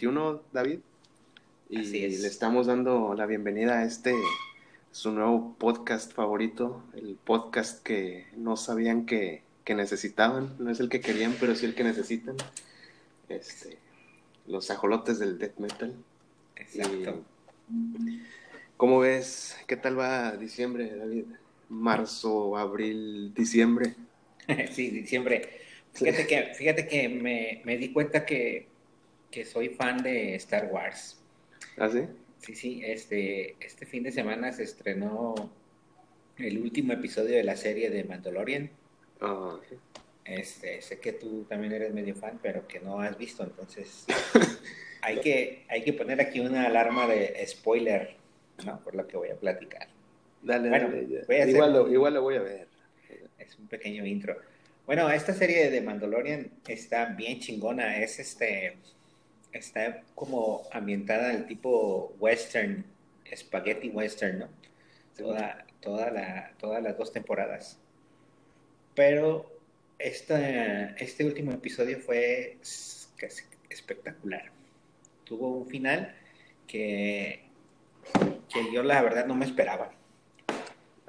21, David. Y Así es. le estamos dando la bienvenida a este, su nuevo podcast favorito, el podcast que no sabían que, que necesitaban. No es el que querían, pero sí el que necesitan. Este, los ajolotes del death metal. Exacto. Y, ¿Cómo ves? ¿Qué tal va diciembre, David? Marzo, abril, diciembre. sí, diciembre. Fíjate que, fíjate que me, me di cuenta que, que soy fan de Star Wars. ¿Ah, sí? Sí, sí, este, este fin de semana se estrenó el último episodio de la serie de Mandalorian. Ah, sí. Este, sé que tú también eres medio fan, pero que no has visto, entonces hay que, hay que poner aquí una alarma de spoiler, ¿no? Por lo que voy a platicar. Dale, Bueno, dale. voy a hacer- igual, lo, igual lo voy a ver. Es un pequeño intro. Bueno, esta serie de Mandalorian está bien chingona. Es este. Está como ambientada al tipo western, spaghetti western, ¿no? Toda, toda la, todas las dos temporadas. Pero esta, este último episodio fue casi espectacular. Tuvo un final que, que yo la verdad no me esperaba.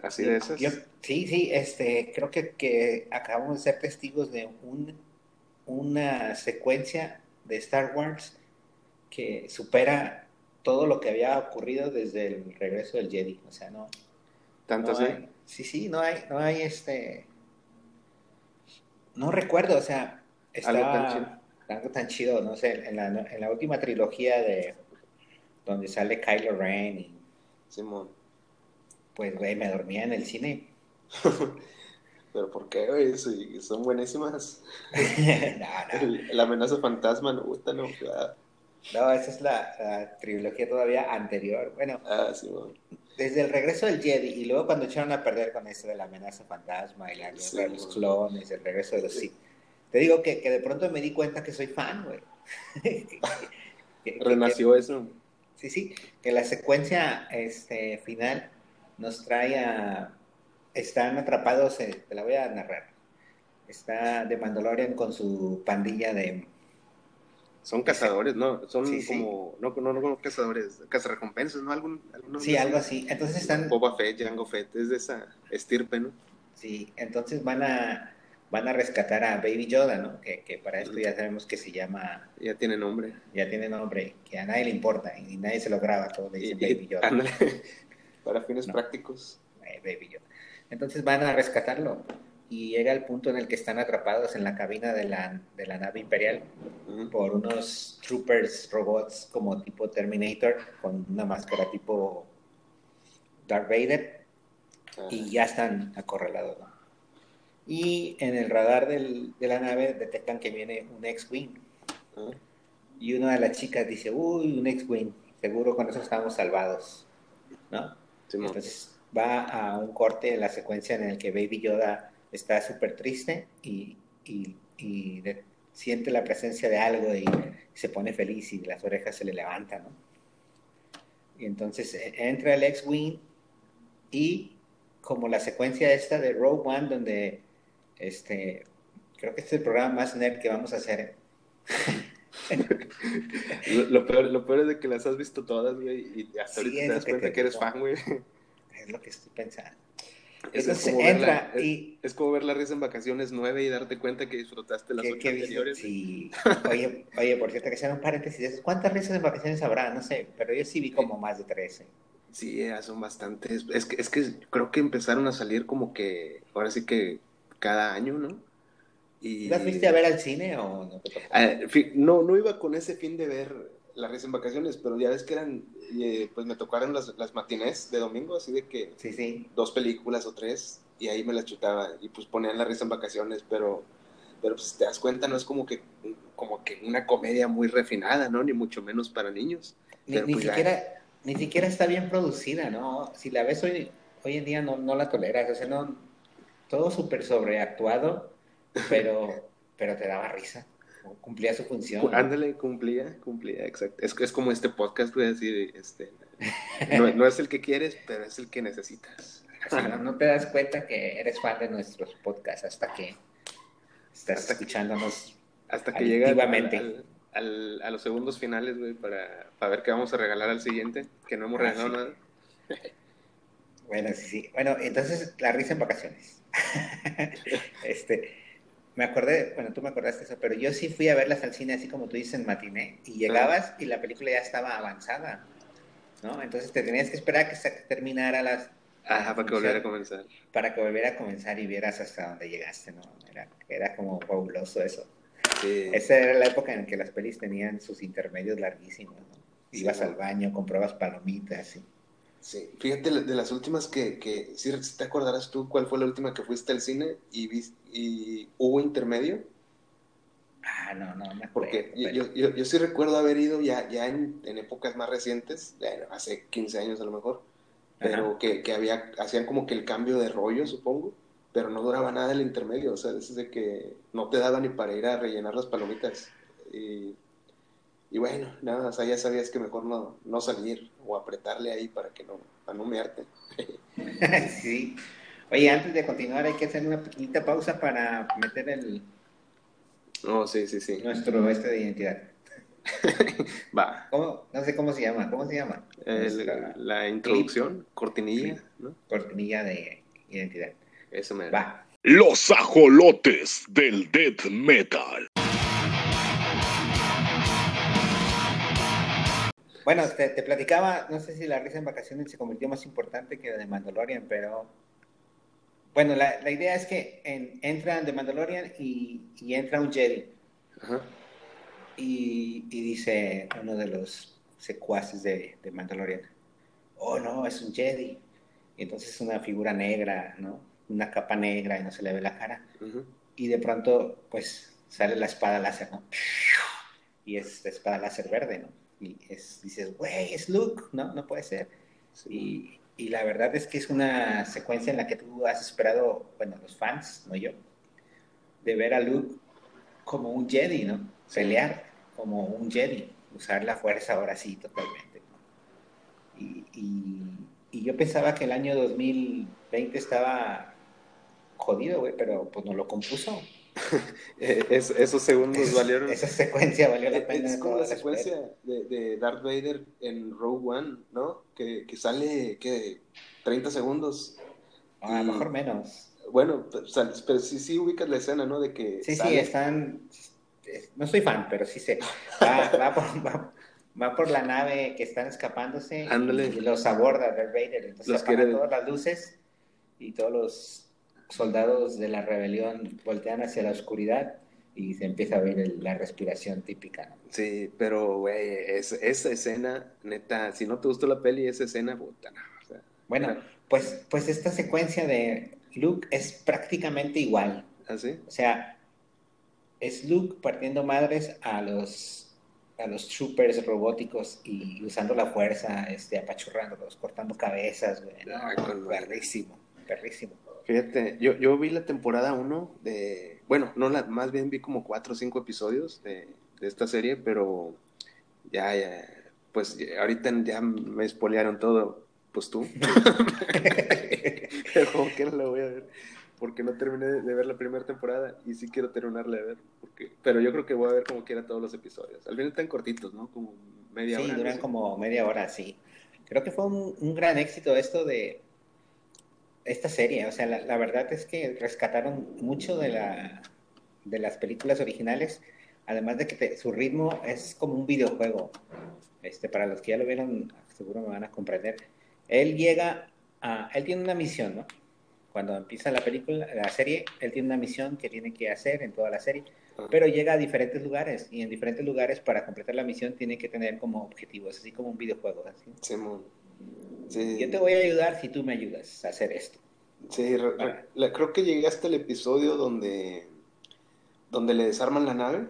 Así de esas. Yo- sí, sí, este, creo que, que acabamos de ser testigos de un, una secuencia de Star Wars que supera todo lo que había ocurrido desde el regreso del Jedi. O sea, no, Tanto no así. hay- sí, sí, no hay, no hay este, no recuerdo, o sea, Algo estaba tan chido. algo tan chido, no sé, en la, en la última trilogía de donde sale Kylo Ren y Simón. pues, güey, me dormía en el cine. Pero ¿por qué, güey? Sí, son buenísimas. no, no. El- la amenaza fantasma, no gusta, no. Ah, No, esa es la, la trilogía todavía anterior. Bueno, ah, Simón. desde el regreso del Jedi y luego cuando echaron a perder con eso de la amenaza fantasma y la guerra Sí, de los clones, el regreso de los Sith. Te digo que, que de pronto me di cuenta que soy fan, güey. Que- Renació eso. Sí, sí, que la secuencia este, final nos trae a... Están atrapados, eh, te la voy a narrar. Está de Mandalorian con su pandilla de... Son cazadores, ¿no? Son Sí, sí. como, no, no, no, no cazadores, cazarrecompensas, ¿no? ¿Algún, algún Sí, algo así. Entonces están... Boba Fett, Jango Fett, es de esa estirpe, ¿no? Sí, entonces van a, van a rescatar a Baby Yoda, ¿no? Que, que para esto ya sabemos que se llama, Ya tiene nombre. ya tiene nombre, que a nadie le importa y nadie se lo graba, todo le dicen y- Baby Yoda. ándale. Para fines No. prácticos. Eh, Baby Yoda. Entonces van a rescatarlo y llega el punto en el que están atrapados en la cabina de la, de la nave imperial por unos troopers robots como tipo Terminator con una máscara tipo Darth Vader y ya están acorralados. ¿no? Y en el radar del- de la nave detectan que viene un X-Wing. Y una de las chicas dice, uy, un X-Wing, seguro con eso estamos salvados. ¿No? Simón. Entonces va a un corte en la secuencia en el que Baby Yoda está súper triste y, y- y de- siente la presencia de algo y se pone feliz y las orejas se le levantan, ¿no? Y entonces eh, entra el X-Wing y como la secuencia esta de Rogue One donde este creo que este es el programa más nerd que vamos a hacer. Lo, lo peor, lo peor es de que las has visto todas, güey, y hasta Sí, ahorita te das que cuenta te que eres fan, güey. Es lo que estoy pensando. Es, Entonces como ver entra la, es, y es como ver la risa en vacaciones nueve y darte cuenta que disfrutaste las ¿Qué- ocho anteriores. Sí. Oye, oye, por cierto, que sea un paréntesis. ¿Cuántas risas en vacaciones habrá? No sé, pero yo sí vi como más de 13. Sí, son bastantes. Es que, es que creo que empezaron a salir como que, ahora sí que cada año, ¿no? Y... ¿Las fuiste a ver al cine o no te tocó? Ah, no, no iba con ese fin de ver la risa en vacaciones, pero ya ves que eran, eh, pues me tocaron las, las matinés de domingo, así de que Sí, sí. dos películas o tres, y ahí me las chutaba, y pues ponían la risa en vacaciones, pero, pero pues te das cuenta, no es como que, como que una comedia muy refinada, ¿no? Ni mucho menos para niños. Ni, Pero ni pues siquiera, ni siquiera está bien producida, ¿no? Si la ves hoy, hoy en día no, no la toleras. O sea, no, todo súper sobreactuado, pero, pero te daba risa. Cumplía su función. Ándale, cumplía, cumplía, exacto. Es, es como este podcast, voy a decir, este, no, no es el que quieres, pero es el que necesitas. No, no te das cuenta que eres fan de nuestros podcasts hasta que estás Hasta que- escuchándonos Hasta que llega al, al- al, a los segundos finales, güey, para, para ver qué vamos a regalar al siguiente, que no hemos Ah, regalado sí. nada. Bueno, sí, sí. Bueno, entonces la risa en vacaciones. este, me acordé, bueno, tú me acordaste eso, pero yo sí fui a verlas al cine así como tú dices en matiné y llegabas y la película ya estaba avanzada, ¿no? Entonces te tenías que esperar a que se terminara las Ajá, para que volviera a comenzar. para que volviera a comenzar y vieras hasta dónde llegaste, ¿no? Era, era como fabuloso eso. Sí. Esa era la época en que las pelis tenían sus intermedios larguísimos, ¿no? Ibas al baño, comprabas palomitas y... Sí, fíjate de las últimas que, que sí te acordarás tú cuál fue la última que fuiste al cine y, hubo intermedio, Ah, no, no, me acuerdo. porque yo, pero- yo, yo, yo sí recuerdo haber ido ya, ya en, en épocas más recientes, bueno, hace 15 años a lo mejor, pero que, que había, hacían como que el cambio de rollo, supongo, pero no duraba nada el intermedio, o sea, es de que no te daba ni para ir a rellenar las palomitas. Y, y bueno, nada, o sea, ya sabías que mejor no, no salir o apretarle ahí para que no, para no mearte. sí. Oye, antes de continuar hay que hacer una pequeñita pausa para meter el Oh, sí, sí, sí. nuestro este de identidad. Va. ¿Cómo? No sé cómo se llama. ¿Cómo se llama? El- la introducción, cortinilla, ¿no? cortinilla de identidad. Eso me Va. Los ajolotes del death metal. Bueno, te, te platicaba, no sé si la risa en vacaciones se convirtió más importante que la de Mandalorian, pero bueno, la, la idea es que en- entran de Mandalorian y, y entra un Jedi. Ajá. Y, y dice uno de los secuaces de, de Mandalorian, oh no, es un Jedi. Y entonces es una figura negra, ¿no? Una capa negra y no se le ve la cara. ujú. Y de pronto, pues, sale la espada láser, ¿no? Y es la espada láser verde, ¿no? Y es, dices, güey, es Luke, ¿no? No puede ser. Sí. Y, y la verdad es que es una secuencia en la que tú has esperado, bueno, los fans, no yo, de ver a Luke como un Jedi, ¿no? Pelear como un Jedi, usar la fuerza ahora sí totalmente. ¿no? Y, y- y yo pensaba que el año 2020 estaba jodido, güey, pero pues no lo compuso. Eh, es- esos segundos Es- valieron. Esa secuencia valió la pena. es como la secuencia de, de Darth Vader en Rogue One, ¿no? Que, que sale, ¿qué? 30 segundos. Ah, a lo mejor menos. Bueno, pero, pero sí, sí ubicas la escena, ¿no? De que Sí, sí, sale- están. es- No soy fan, pero sí sé. Va, va por, va- va por la nave que están escapándose Ándale. y los aborda Darth Vader. Entonces Los apagan quiere- todas las luces y todos los soldados de la rebelión voltean hacia la oscuridad y se empieza a ver el- la respiración típica. Sí, pero, güey, es- esa escena, neta, si no te gustó la peli, esa escena, puta, no, o sea, Bueno, pues, pues esta secuencia de Luke es prácticamente igual. ¿así? O sea, es Luke partiendo madres a los, a los troopers robóticos y usando la fuerza, este, apachurrándolos, cortando cabezas, güey. No, Ah, con perrísimo. Fíjate, yo, yo vi la temporada 1 de, bueno, no la, más bien vi como 4 o 5 episodios de, de esta serie, pero ya, ya, pues ahorita ya me spoilearon todo, pues tú. pero como que no la voy a ver, porque no terminé de ver la primera temporada y sí quiero terminarla de ver, porque, pero yo creo que voy a ver como quiera todos los episodios. Al final están cortitos, ¿no? Como media Sí, hora. no duran como media hora, sí. Creo que fue un, un gran éxito esto de esta serie. O sea, la, la verdad es que rescataron mucho de, la, de las películas originales, además de que te- su ritmo es como un videojuego. Este, para los que ya lo vieron, seguro me van a comprender. Él llega a, él tiene una misión, ¿no? Cuando empieza la película, la serie, él tiene una misión que tiene que hacer en toda la serie, Ah. pero llega a diferentes lugares y en diferentes lugares para completar la misión tiene que tener como objetivos, así como un videojuego. Así. Simón. Sí. Yo te voy a ayudar si tú me ayudas a hacer esto. Sí, re- re- la- creo que llegué hasta el episodio donde, donde le desarman la nave.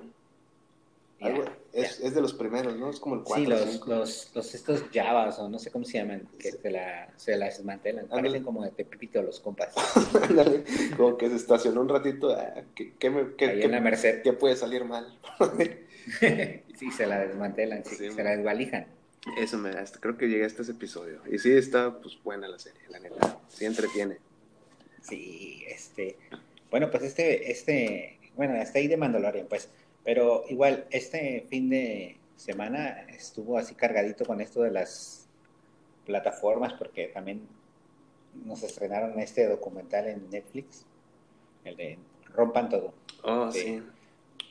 Algo- es, es de los primeros, ¿no? Es como el 4 Sí, los, 5. los, los estos Javas o no sé cómo se llaman, que se la, se la desmantelan. Ándale. Parecen como de Pepito los compas. Ándale, como que se estacionó un ratito. ah, ¿Qué, qué me- qué- Ahí qué- en la Merced. qué puede salir mal? sí, se la desmantelan, sí, Sí, se la desvalijan. Eso me hasta, creo que llegué hasta ese episodio. Y sí, está pues buena la serie, la neta. Sí entretiene. Sí, este. Bueno, pues este, este, bueno, hasta ahí de Mandalorian, pues. Pero igual, este fin de semana estuvo así cargadito con esto de las plataformas, porque también nos estrenaron este documental en Netflix, el de Rompan Todo. Oh, sí.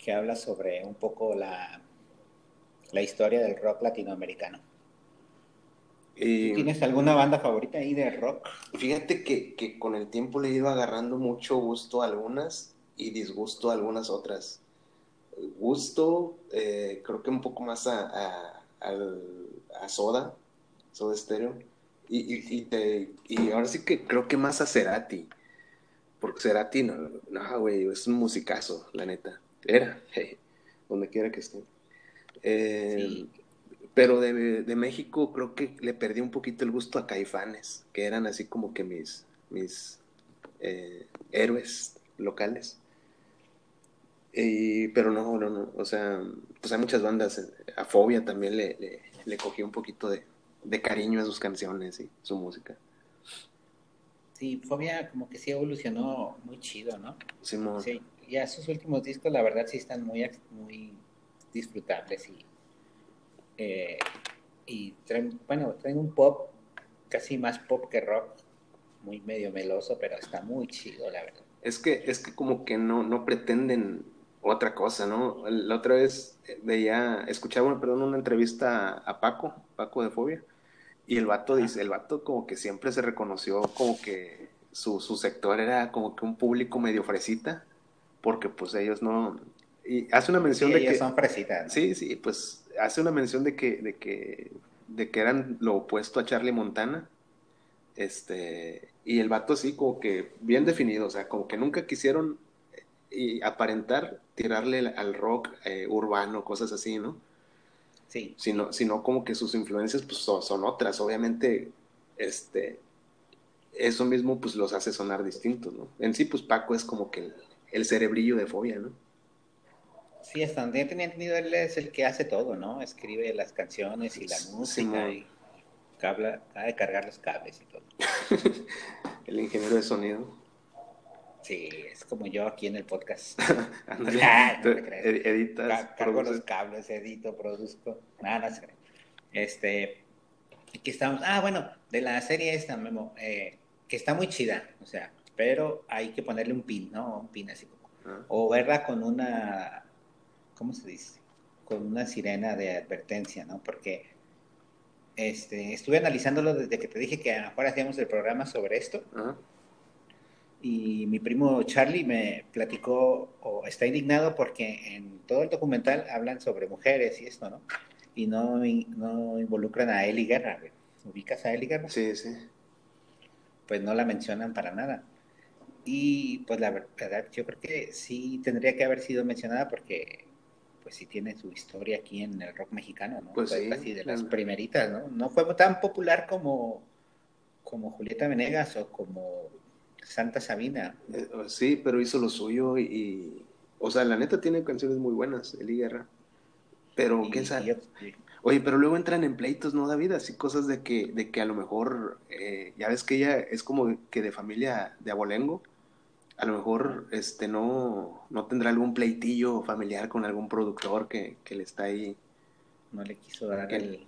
Que habla sobre un poco la, la historia del rock latinoamericano. ¿Tienes alguna banda favorita ahí de rock? fíjate que, que con el tiempo le he ido agarrando mucho gusto a algunas y disgusto a algunas otras. Gusto, eh, creo que un poco más a, a, Soda, Soda Stereo. Y, y, y, te- y ahora sí que creo que más a Cerati. Porque Cerati, no, no, güey, es un musicazo, la neta. Era, donde quiera que esté. Eh, Sí. Pero de, de México creo que le perdí un poquito el gusto a Caifanes, que eran así como que mis, mis eh, héroes locales. Y, pero no, no, no, o sea, pues hay muchas bandas, eh, a Fobia también le, le, le cogí un poquito de, de cariño a sus canciones y su música. Sí, Fobia como que sí evolucionó muy chido, ¿no? Simón. Sí, ya sus últimos discos la verdad sí están muy disfrutables y, eh, y bueno, traen un pop casi más pop que rock, muy medio meloso, pero está muy chido, la verdad. Es que, es que como que no, no pretenden otra cosa, ¿no? La otra vez veía, escuchaba, perdón, una entrevista a Paco, Paco de Fobia, y el vato dice, el vato como que siempre se reconoció como que su, su sector era como que un público medio fresita, porque pues ellos no... Y hace una mención Sí, de ellos que... son fresitas, ¿no? Sí, sí, pues hace una mención de que, de que, de que eran lo opuesto a Charlie Montana. Este, y el vato sí, como que bien definido, o sea, como que nunca quisieron eh, y aparentar tirarle al- al rock eh, urbano, cosas así, ¿no? Sí, Sino, sino como que sus influencias pues son, son otras, obviamente, este, eso mismo pues los hace sonar distintos, ¿no? En sí, pues Paco es como que el, el cerebrillo de fobia, ¿no? Sí, hasta donde tenía entendido, él es el que hace todo, ¿no? Escribe las canciones y la Sí, música Simón. y cabla, de cargar los cables y todo. El ingeniero de sonido. Sí, es como yo aquí en el podcast. Ándale, Ah, no te editas, Ca- Cargo los cables, edito, produzco. Nada, no se cree. Este, aquí estamos. Ah, bueno, de la serie esta, Memo, eh, que está muy chida, o sea, pero hay que ponerle un pin, ¿no? Un pin así como. Ah, O verla con una, ¿cómo se dice? Con una sirena de advertencia, ¿no? Porque este, estuve analizándolo desde que te dije que a lo mejor hacíamos el programa sobre esto y mi primo Charlie me platicó o está indignado porque en todo el documental hablan sobre mujeres y esto, ¿no? Y no, no involucran a Eli Guerra. ¿Ubicas a Eli Guerra? Sí, sí. Pues no la mencionan para nada. Y pues la verdad, yo creo que sí tendría que haber sido mencionada porque pues sí tiene su historia aquí en el rock mexicano, ¿no? Pues Fue sí, casi de las primeritas, ¿no? No fue tan popular como, como Julieta Venegas o como Santa Sabina. Eh, sí, pero hizo lo suyo y, y- o sea, la neta tiene canciones muy buenas, Eli Guerra. Pero, Y- quién y sabe. yo- Oye, pero luego entran en pleitos, ¿no, David? Así cosas de que, de que a lo mejor, eh, ya ves que ella es como que de familia de abolengo. A lo mejor, este, no, no tendrá algún pleitillo familiar con algún productor que, que le está ahí. no le quiso dar el-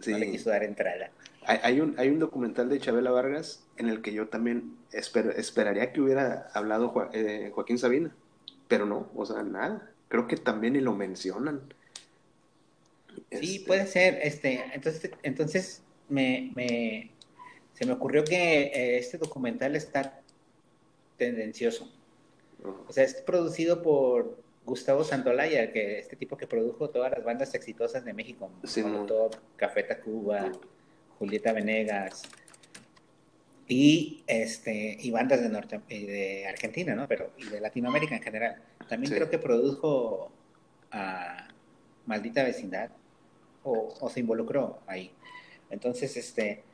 Sí. no le quiso dar entrada. Hay, hay un, hay un documental de Chabela Vargas en el que yo también esper- esperaría que hubiera hablado eh, Joaquín Sabina, pero no, o sea, nada. Creo que también ni lo mencionan. Sí, Este, puede ser. Este, entonces, entonces me, me- se me ocurrió que eh, este documental está tendencioso. O sea, es producido por Gustavo Santolaya, que este tipo que produjo todas las bandas exitosas de México, Sí, Molotov, Café Tacuba. Julieta Venegas y este y bandas de norte de Argentina, ¿no? Pero y de Latinoamérica en general. También Sí. creo que produjo a Maldita Vecindad o, o se involucró ahí. Entonces, este,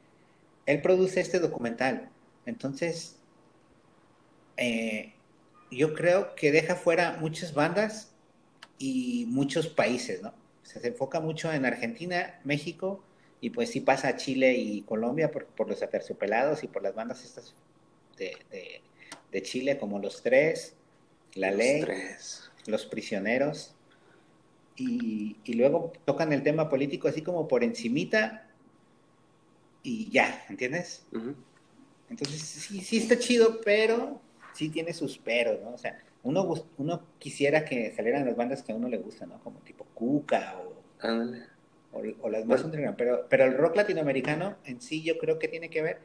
él produce este documental. Entonces, eh, yo creo que deja fuera muchas bandas y muchos países, ¿no? O sea, se enfoca mucho en Argentina, México, y pues sí pasa a Chile y Colombia por, por los aterciopelados y por las bandas estas de, de- de Chile, como Los Tres, La Los Ley, tres. Los Prisioneros, y, y luego tocan el tema político así como por encimita y ya, ¿entiendes? Entonces sí, sí está chido, pero sí tiene sus peros, ¿no? O sea, uno, uno quisiera que salieran las bandas que a uno le gustan, ¿no? Como tipo Cuca o, Ándale. o, o las más Bueno. underground. Pero, pero el rock latinoamericano en sí yo creo que tiene que ver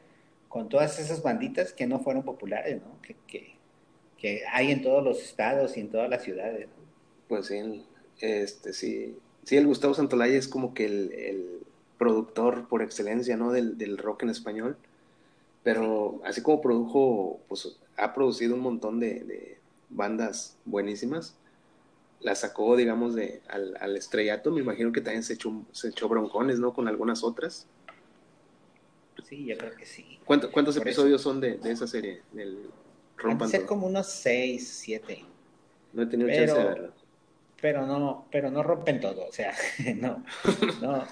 con todas esas banditas que no fueron populares, ¿no? Que, que, que hay en todos los estados y en todas las ciudades. ¿no? Pues sí, este, sí, sí, el Gustavo Santolaya es como que el, el productor por excelencia, ¿no? Del, del rock en español. Pero así como produjo, pues ha producido un montón de, de bandas buenísimas. La sacó, digamos, de, al, al estrellato. Me imagino que también se echó, se echó broncones, ¿no? Con algunas otras. Sí, yo creo que sí. ¿Cuánto- ¿Cuántos Por eso. episodios son de, de esa serie? Del Rompan ser como unos seis, siete. No he tenido Pero- chance de verlo. pero no, pero no rompen todo, o sea, no, no,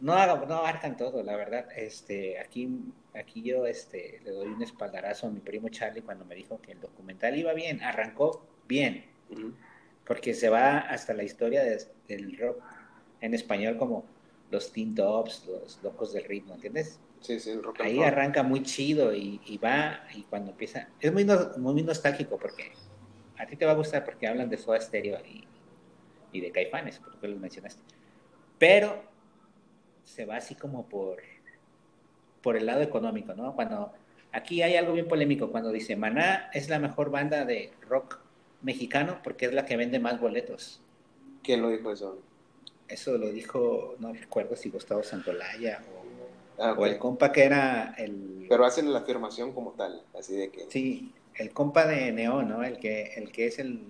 no, no abarcan todo, la verdad. Este, aquí, aquí yo este, le doy un espaldarazo a mi primo Charlie cuando me dijo que el documental iba bien, arrancó bien, porque se va hasta la historia de- del rock en español como los Teen Tops, los Locos del Ritmo, ¿entiendes? Sí, sí, el rock and Ahí arranca muy chido y, y va, y cuando empieza, es muy, no- muy nostálgico porque a ti te va a gustar porque hablan de Soda Stereo y, y de Caifanes, porque los mencionaste. Pero se va así como por, por el lado económico, ¿no? Cuando aquí hay algo bien polémico, cuando dice Maná es la mejor banda de rock mexicano porque es la que vende más boletos. ¿Quién lo dijo eso? Eso lo dijo, no recuerdo si Gustavo Santolaya o, Ah, o el compa que era el... Pero hacen la afirmación como tal, así de que... Sí, el compa de Neon, ¿no? El que, el que es el,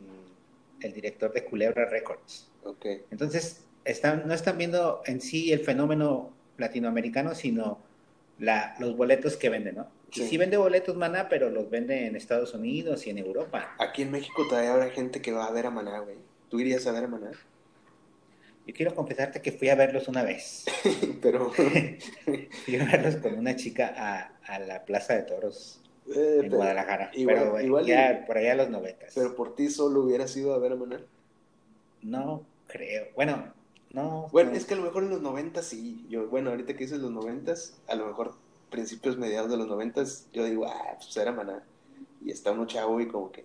el director de Culebra Records. Ok. Entonces, están, no están viendo en sí el fenómeno latinoamericano, sino la, los boletos que venden, ¿no? Y Sí. sí vende boletos, Maná, pero los vende en Estados Unidos y en Europa. Aquí en México todavía habrá gente que va a ver a Maná, güey. ¿Tú irías a ver a Maná? Yo quiero confesarte que fui a verlos una vez. pero... Fui a verlos con una chica a, a la Plaza de Toros eh, en pero, Guadalajara. igual- pero igual ya y- por allá a los noventas. pero por ti solo hubieras ido a ver a Maná. No creo. Bueno, no. Bueno, no. es que a lo mejor en los noventas sí. Yo, bueno, ahorita que dices los noventas, a lo mejor principios, mediados de los noventas, yo digo, ah, pues era Maná. Y está uno chavo y como que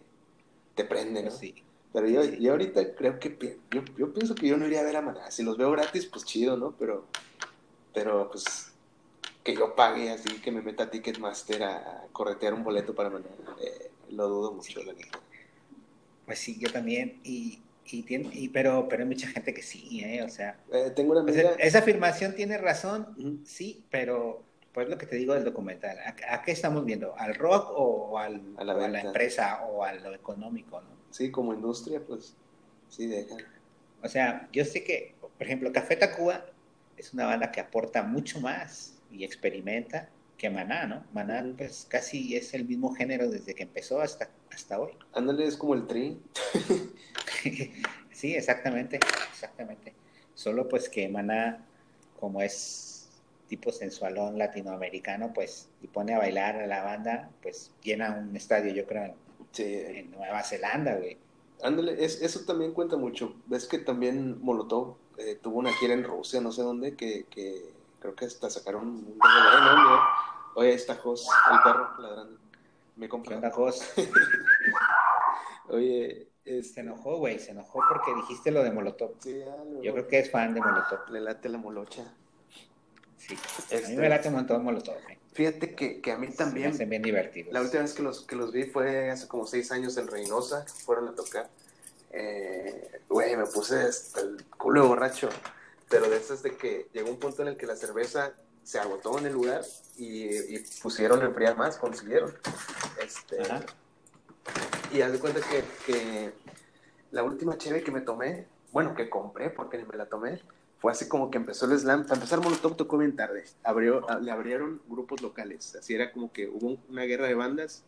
te prende, ¿no? Sí. Pero yo, yo ahorita creo que yo, yo pienso que yo no iría a ver a Maná. Si los veo gratis, pues chido, ¿no? Pero, pero pues que yo pague así, que me meta a Ticketmaster a, a corretear un boleto para Maná, eh, lo dudo mucho, Sí. la neta. Pues sí, yo también. Y, y, tiene, y pero, pero hay mucha gente que sí, ¿eh? O sea, Eh, tengo una o amiga. sea, esa afirmación tiene razón, sí, pero pues lo que te digo del documental. ¿A, a qué estamos viendo? ¿Al rock o al, A la o a la venta. empresa o a lo económico, no? Sí, como industria, pues sí deja. O sea, yo sé que, por ejemplo, Café Tacuba es una banda que aporta mucho más y experimenta que Maná, ¿no? Maná, pues casi es el mismo género desde que empezó hasta, hasta hoy. Ándale, es como el tri. sí, exactamente, exactamente. Solo pues que Maná, como es tipo sensualón latinoamericano, pues y pone a bailar a la banda, pues llena un estadio, yo creo, en, Sí, en Nueva Zelanda, güey. ándale, es, eso también cuenta mucho. Ves que también Molotov eh, tuvo una gira en Rusia, no sé dónde, que, que creo que hasta sacaron un DVD, ¿no? Mira, Oye, ahí está Jos, el perro ladrando. Me ¿Qué compró. Oye, Se este, enojó, güey, se enojó porque dijiste lo de Molotov. sí, luego Yo creo que es fan de Molotov. le late la molocha. Sí. A Este- mí me late un montón Molotov. eh. Fíjate que, que a mí Se me también, hacen bien divertidos. la última vez que los, que los vi fue hace como seis años en Reynosa, fueron a tocar. Eh, Güey, me puse hasta el culo de borracho, pero de esas de que llegó un punto en el que la cerveza se agotó en el lugar y, y pusieron a enfriar más, consiguieron. Este, Ajá. y haz de cuenta que, que la última cheve que me tomé, bueno, que compré porque ni me la tomé, fue así como que empezó el slam. Para empezar, Molotov tocó bien tarde. Abrió, le abrieron grupos locales. Así era como que hubo una guerra de bandas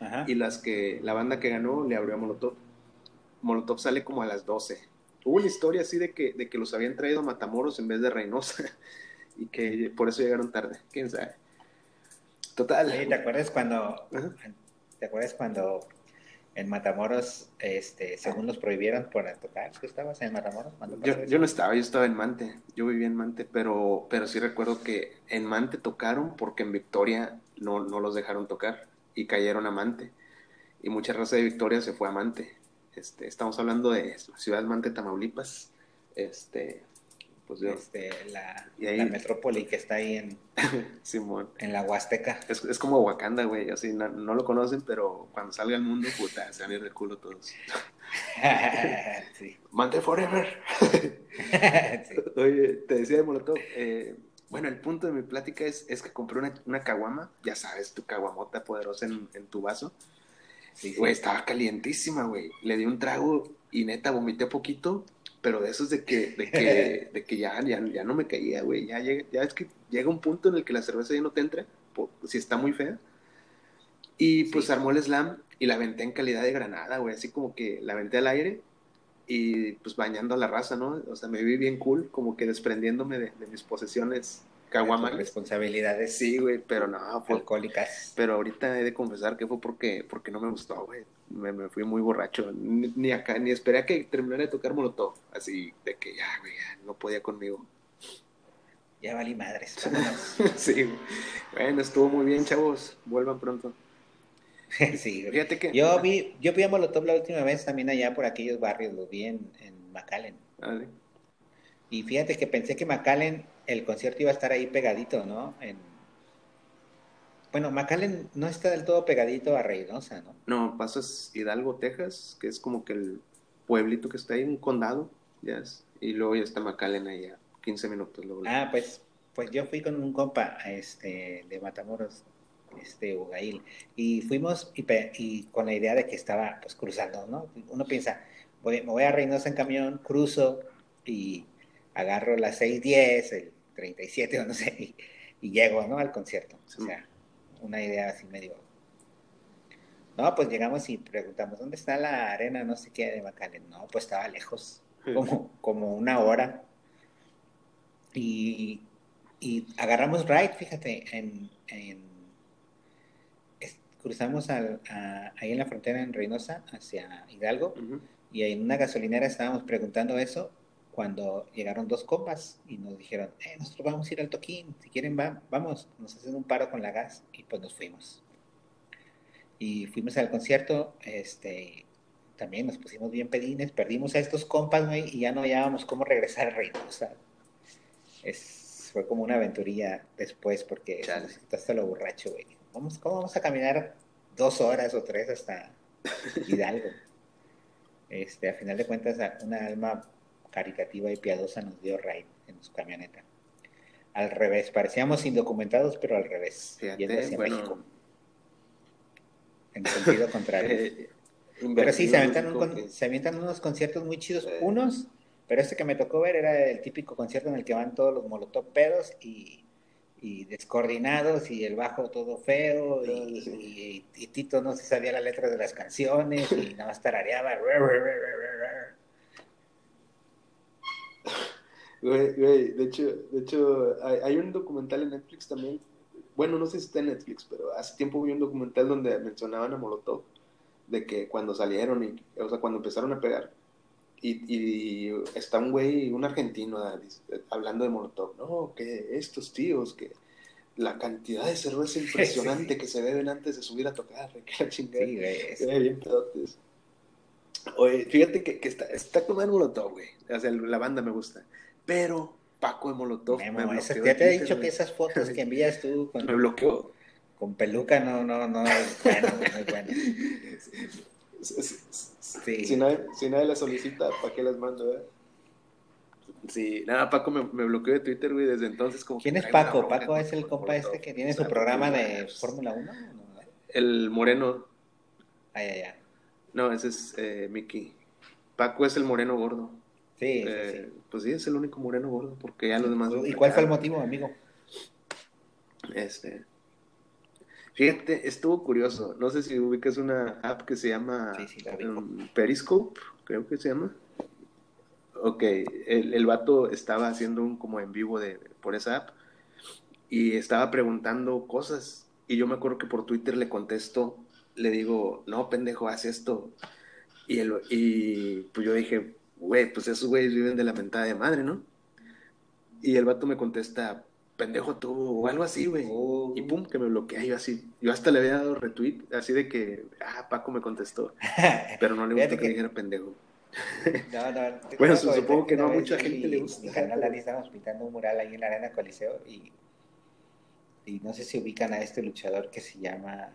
Ajá. y las que la banda que ganó le abrió a Molotov. Molotov sale como a las 12. Hubo una historia así de que, de que los habían traído a Matamoros en vez de Reynosa y que por eso llegaron tarde. ¿Quién sabe? Total. Oye, ¿te acuerdas cuando, Ajá. te acuerdas cuando En Matamoros, este, según los prohibieron por tocar, ¿tú estabas en Matamoros? cuando Yo, yo no estaba, yo estaba en Mante, yo vivía en Mante, pero, pero sí recuerdo que en Mante tocaron porque en Victoria no, no los dejaron tocar y cayeron a Mante. Y mucha raza de Victoria se fue a Mante. Este, estamos hablando de ciudad Mante, Tamaulipas. Este, pues yo, Este, la, Y ahí- la metrópoli que está ahí en, Simón. en la Huasteca. Es, es como Wakanda, güey, así no, no lo conocen, pero cuando salga al mundo, puta, se van a ir de culo todos. sí. Mante Forever. Sí. Oye, te decía de Molotov. eh, bueno, el punto de mi plática es, es que compré una, una caguama, ya sabes, tu caguamota poderosa en, en tu vaso. Sí, sí. Güey, estaba calientísima, güey. Le di un trago y neta vomité poquito, pero de esos de que, de que, de que ya, ya, ya no me caía, güey. Ya, llega- ya es que llega un punto en el que la cerveza ya no te entra, po- si está muy fea. Y pues Sí. armó el slam y la aventé en calidad de granada, güey. Así como que la aventé al aire y pues bañando a la raza, ¿no? O sea, me vi bien cool, como que desprendiéndome de, de mis posesiones Tus caguamales. responsabilidades Sí, güey, pero no, fue, alcohólicas. pero ahorita he de confesar que fue porque, porque no me gustó, güey. Me, me fui muy borracho. Ni, ni acá, ni esperé a que terminara de tocar Molotov. Así de que ya, güey, ya no podía conmigo. Ya valí madres. sí. Bueno, estuvo muy bien, chavos. Vuelvan pronto. sí. Fíjate que. Yo vi, yo vi a Molotov la última vez también allá por aquellos barrios, lo vi en, en McAllen. Y fíjate que pensé que McAllen, el concierto iba a estar ahí pegadito, ¿no? En... Bueno, McAllen no está del todo pegadito a Reynosa, ¿no? No, pasas Hidalgo, Texas, que es como que el pueblito que está ahí, un condado, ya. Y luego ya está McAllen ahí a 15 minutos. Luego. Ah, pues, pues yo fui con un compa este, de Matamoros, este Ugail, y fuimos y, y con la idea de que estaba pues cruzando, ¿no? Uno piensa, voy, me voy a Reynosa en camión, cruzo y agarro las 6.10, el 37 o no sé, y, y llego, ¿no? Al concierto. Sí. O sea, una idea así medio... No, pues llegamos y preguntamos, ¿dónde está la arena no sé qué de McAllen? No, pues estaba lejos, como, como una hora. Y, y agarramos ride, fíjate, en, en- es- cruzamos al- a- ahí en la frontera en Reynosa hacia Hidalgo y en una gasolinera estábamos preguntando eso cuando llegaron dos compas y nos dijeron, eh, nosotros vamos a ir al toquín, si quieren va, vamos, nos hacen un paro con la gas y pues nos fuimos. Y fuimos al concierto, este, también nos pusimos bien pedines, perdimos a estos compas, güey, y ya no hallábamos cómo regresar a Reynosa. Es, fue como una aventurilla después porque hasta lo borracho, güey. Vamos, ¿Cómo vamos a caminar dos horas o tres hasta Hidalgo? Este, a final de cuentas, una alma caritativa y piadosa nos dio ride en su camioneta. Al revés, parecíamos indocumentados, pero al revés, yendo hacia bueno. México, en sentido contrario. eh, Pero sí, se avientan, un como con- que- se avientan unos conciertos muy chidos. Sí. Unos, pero este que me tocó ver era el típico concierto en el que van todos los molotov pedos y, y descoordinados y el bajo todo feo y, Ah, sí. y- y Tito no se sabía la letra de las canciones y nada más tarareaba. Güey, güey, de hecho, de hecho hay, hay un documental en Netflix también. Bueno, no sé si está en Netflix, pero hace tiempo vi un documental donde mencionaban a Molotov, de que cuando salieron, y, o sea, cuando empezaron a pegar, y, y está un güey, un argentino, ah, hablando de Molotov, no, que estos tíos, que la cantidad de cerveza impresionante que se beben antes de subir a tocar, que la chingada. Sí, güey, bien pedotes. Oye, fíjate que, que está, está con el Molotov, güey. O sea, la banda me gusta. Pero Paco de Molotov Memo, me bloqueó. esa- de ya te he dicho que esas fotos que envías tú con, Me bloqueó. con peluca no, no, no es bueno, no es bueno. Si, si- Sí. si nadie, si nadie las solicita, ¿para qué las mando, eh? Sí, nada, Paco me, me bloqueó de Twitter, güey, desde entonces como que ¿Quién es Paco? Paco es el compa este que tiene O su programa de Fórmula 1. ¿no? El moreno. Ay, ay, ay. No, ese es eh, Mickey. Paco es el moreno gordo. Sí, sí, Eh, Pues sí, es el único moreno gordo, porque ya los demás... sí. ¿Y cuál fue el motivo, amigo? Este. Fíjate, estuvo curioso. No sé si ubicas una app que se llama Sí, sí, um, Periscope, creo que se llama. Ok, el, el vato estaba haciendo un como en vivo de, por esa app y estaba preguntando cosas. Y yo me acuerdo que por Twitter le contesto le digo, no, pendejo, haz esto. Y, él, y pues yo dije, güey, pues esos güeyes viven de la mentada de madre, ¿no? Y el vato me contesta, pendejo tú, o algo así, güey. Oh. Y pum, que me bloquea yo así. Yo hasta le había dado retweet, así de que, ah, Paco me contestó. Pero no le gustó que, que- dijera pendejo. No, no. Bueno, supongo que no a mucha gente y le gusta. Mi canal Lali estábamos pintando un mural ahí en la Arena Coliseo y, y no sé si ubican a este luchador que se llama,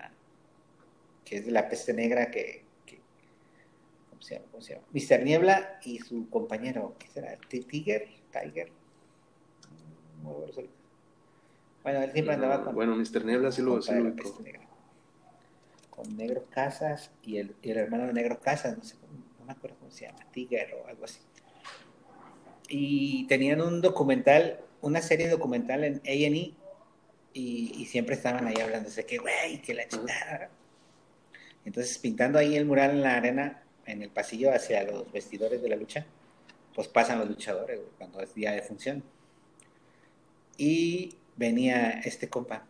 que es de la peste negra, que- ¿cómo se llama? ¿Cómo se llama? Mr. Niebla y su compañero, ¿qué será? Tiger, Tiger. Muy bueno, él siempre andaba con, bueno, Mr. Niebla sí lo, sí lo negra. Con Negro Casas y el, y el hermano de Negro Casas, no sé, cómo- no me acuerdo cómo se llama, Tiger o algo así. Y tenían un documental, una serie documental en A&E y, y siempre estaban ahí hablando de que, güey, que la chingada. Entonces, pintando ahí el mural en la arena, en el pasillo hacia los vestidores de la lucha, pues pasan los luchadores güey, cuando es día de función. Y venía este compa.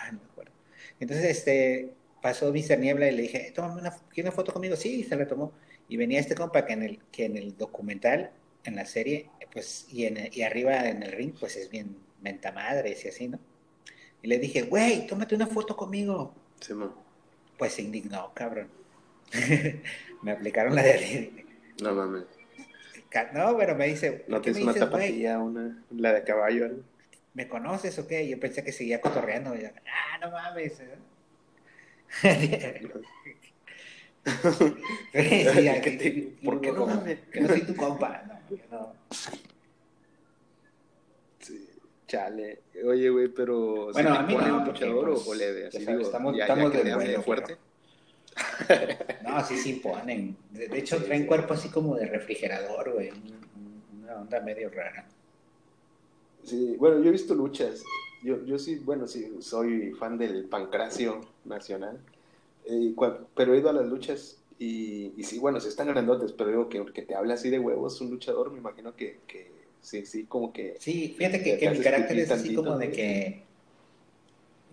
Ay, no me acuerdo. Entonces, este, pasó Mr. Niebla y le dije, tómame una, ¿quiere una foto conmigo? Sí, se la tomó. Y venía este compa que en el, que en el documental, en la serie, pues, y, en, y arriba en el ring, pues es bien mentamadres y así, ¿no? Y le dije, güey, tómate una foto conmigo. Sí, man. Pues se indignó, cabrón. me aplicaron la de... No mames. No, pero me dice, ¿No ¿qué tienes me una tapatilla, una, la de caballo? algo? ¿Me conoces o qué? Yo pensé que seguía cotorreando. Y yo, ah, no mames. Sí, sí, ¿Qué te- ¿Por qué no mames? Que no soy tu compa. No, no. Sí, chale. Oye, güey, pero ¿sí Bueno, a mí no, luchador o- pues, o leve? Así sabes, digo, estamos- ya, estamos ya de fuerte. No, sí, sí imponen. De, de hecho, Sí, traen sí. cuerpo así como de refrigerador, güey. Un- Una onda medio rara. Sí, bueno, yo he visto luchas. Yo, yo sí, bueno, sí, soy fan del pancracio nacional. Eh, pero he ido a las luchas y, y sí, bueno, sí están grandotes, pero digo que, que te hable así de huevos un luchador, me imagino que, que sí, sí, como que... Sí, fíjate Te que, que mi carácter es así tantito, como de que